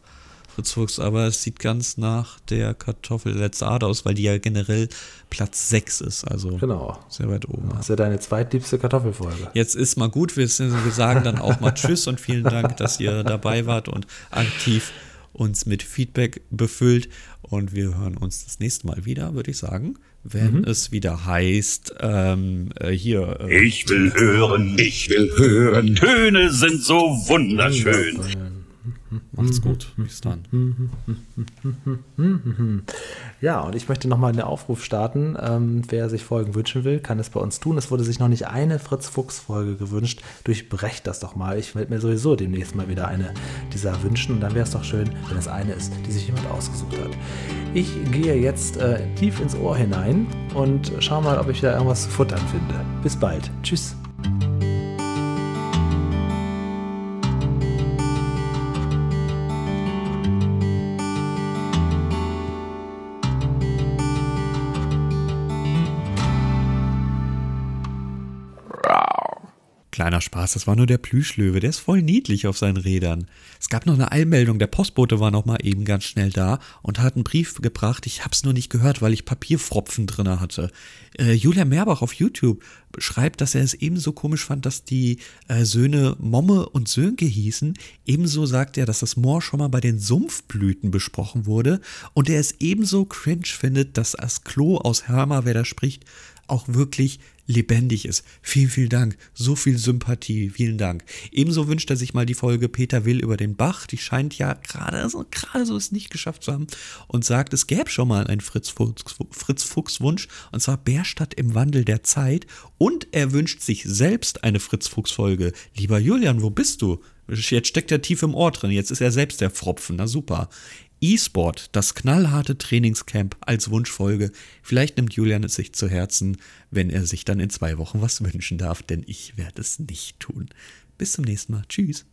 Fritz Fuchs, aber es sieht ganz nach der Kartoffel letzte Art aus, weil die ja generell Platz 6 ist. Also Genau. sehr weit oben. Das ist ja deine zweitliebste Kartoffelfolge. Jetzt ist mal gut, wir sagen dann auch mal Tschüss und vielen Dank, dass ihr dabei wart und aktiv uns mit Feedback befüllt. Und wir hören uns das nächste Mal wieder, würde ich sagen, wenn es wieder heißt, ähm, äh, hier. Äh, Ich will hören, ich will hören. Töne sind so wunderschön. Macht's gut. Bis dann. Ja, und ich möchte nochmal einen Aufruf starten. Ähm, wer sich Folgen wünschen will, kann es bei uns tun. Es wurde sich noch nicht eine Fritz-Fuchs-Folge gewünscht. Durchbrecht das doch mal. Ich werde mir sowieso demnächst mal wieder eine dieser wünschen. Und dann wäre es doch schön, wenn es eine ist, die sich jemand ausgesucht hat. Ich gehe jetzt äh, tief ins Ohr hinein und schau mal, ob ich da irgendwas zu futtern finde. Bis bald. Tschüss. Kleiner Spaß, das war nur der Plüschlöwe, der ist voll niedlich auf seinen Rädern. Es gab noch eine Eilmeldung, der Postbote war noch mal eben ganz schnell da und hat einen Brief gebracht. Ich hab's nur nicht gehört, weil ich Papierfropfen drinne hatte. Äh, Julia Meerbach auf YouTube schreibt, dass er es ebenso komisch fand, dass die äh, Söhne Momme und Sönke hießen. Ebenso sagt er, dass das Moor schon mal bei den Sumpfblüten besprochen wurde und er es ebenso cringe findet, dass das Klo aus Herma, wer da spricht, auch wirklich lebendig ist. Vielen, vielen Dank. So viel Sympathie. Vielen Dank. Ebenso wünscht er sich mal die Folge Peter Will über den Bach. Die scheint ja gerade so, gerade so es nicht geschafft zu haben. Und sagt, es gäbe schon mal einen Fritz Fuchs, Fritz Fuchs Wunsch. Und zwar Bärstadt im Wandel der Zeit. Und er wünscht sich selbst eine Fritz Fuchs Folge. Lieber Julian, wo bist du? Jetzt steckt er tief im Ohr drin. Jetzt ist er selbst der Pfropfen. Na super. E-Sport, das knallharte Trainingscamp als Wunschfolge. Vielleicht nimmt Julian es sich zu Herzen, wenn er sich dann in zwei Wochen was wünschen darf, denn ich werde es nicht tun. Bis zum nächsten Mal. Tschüss.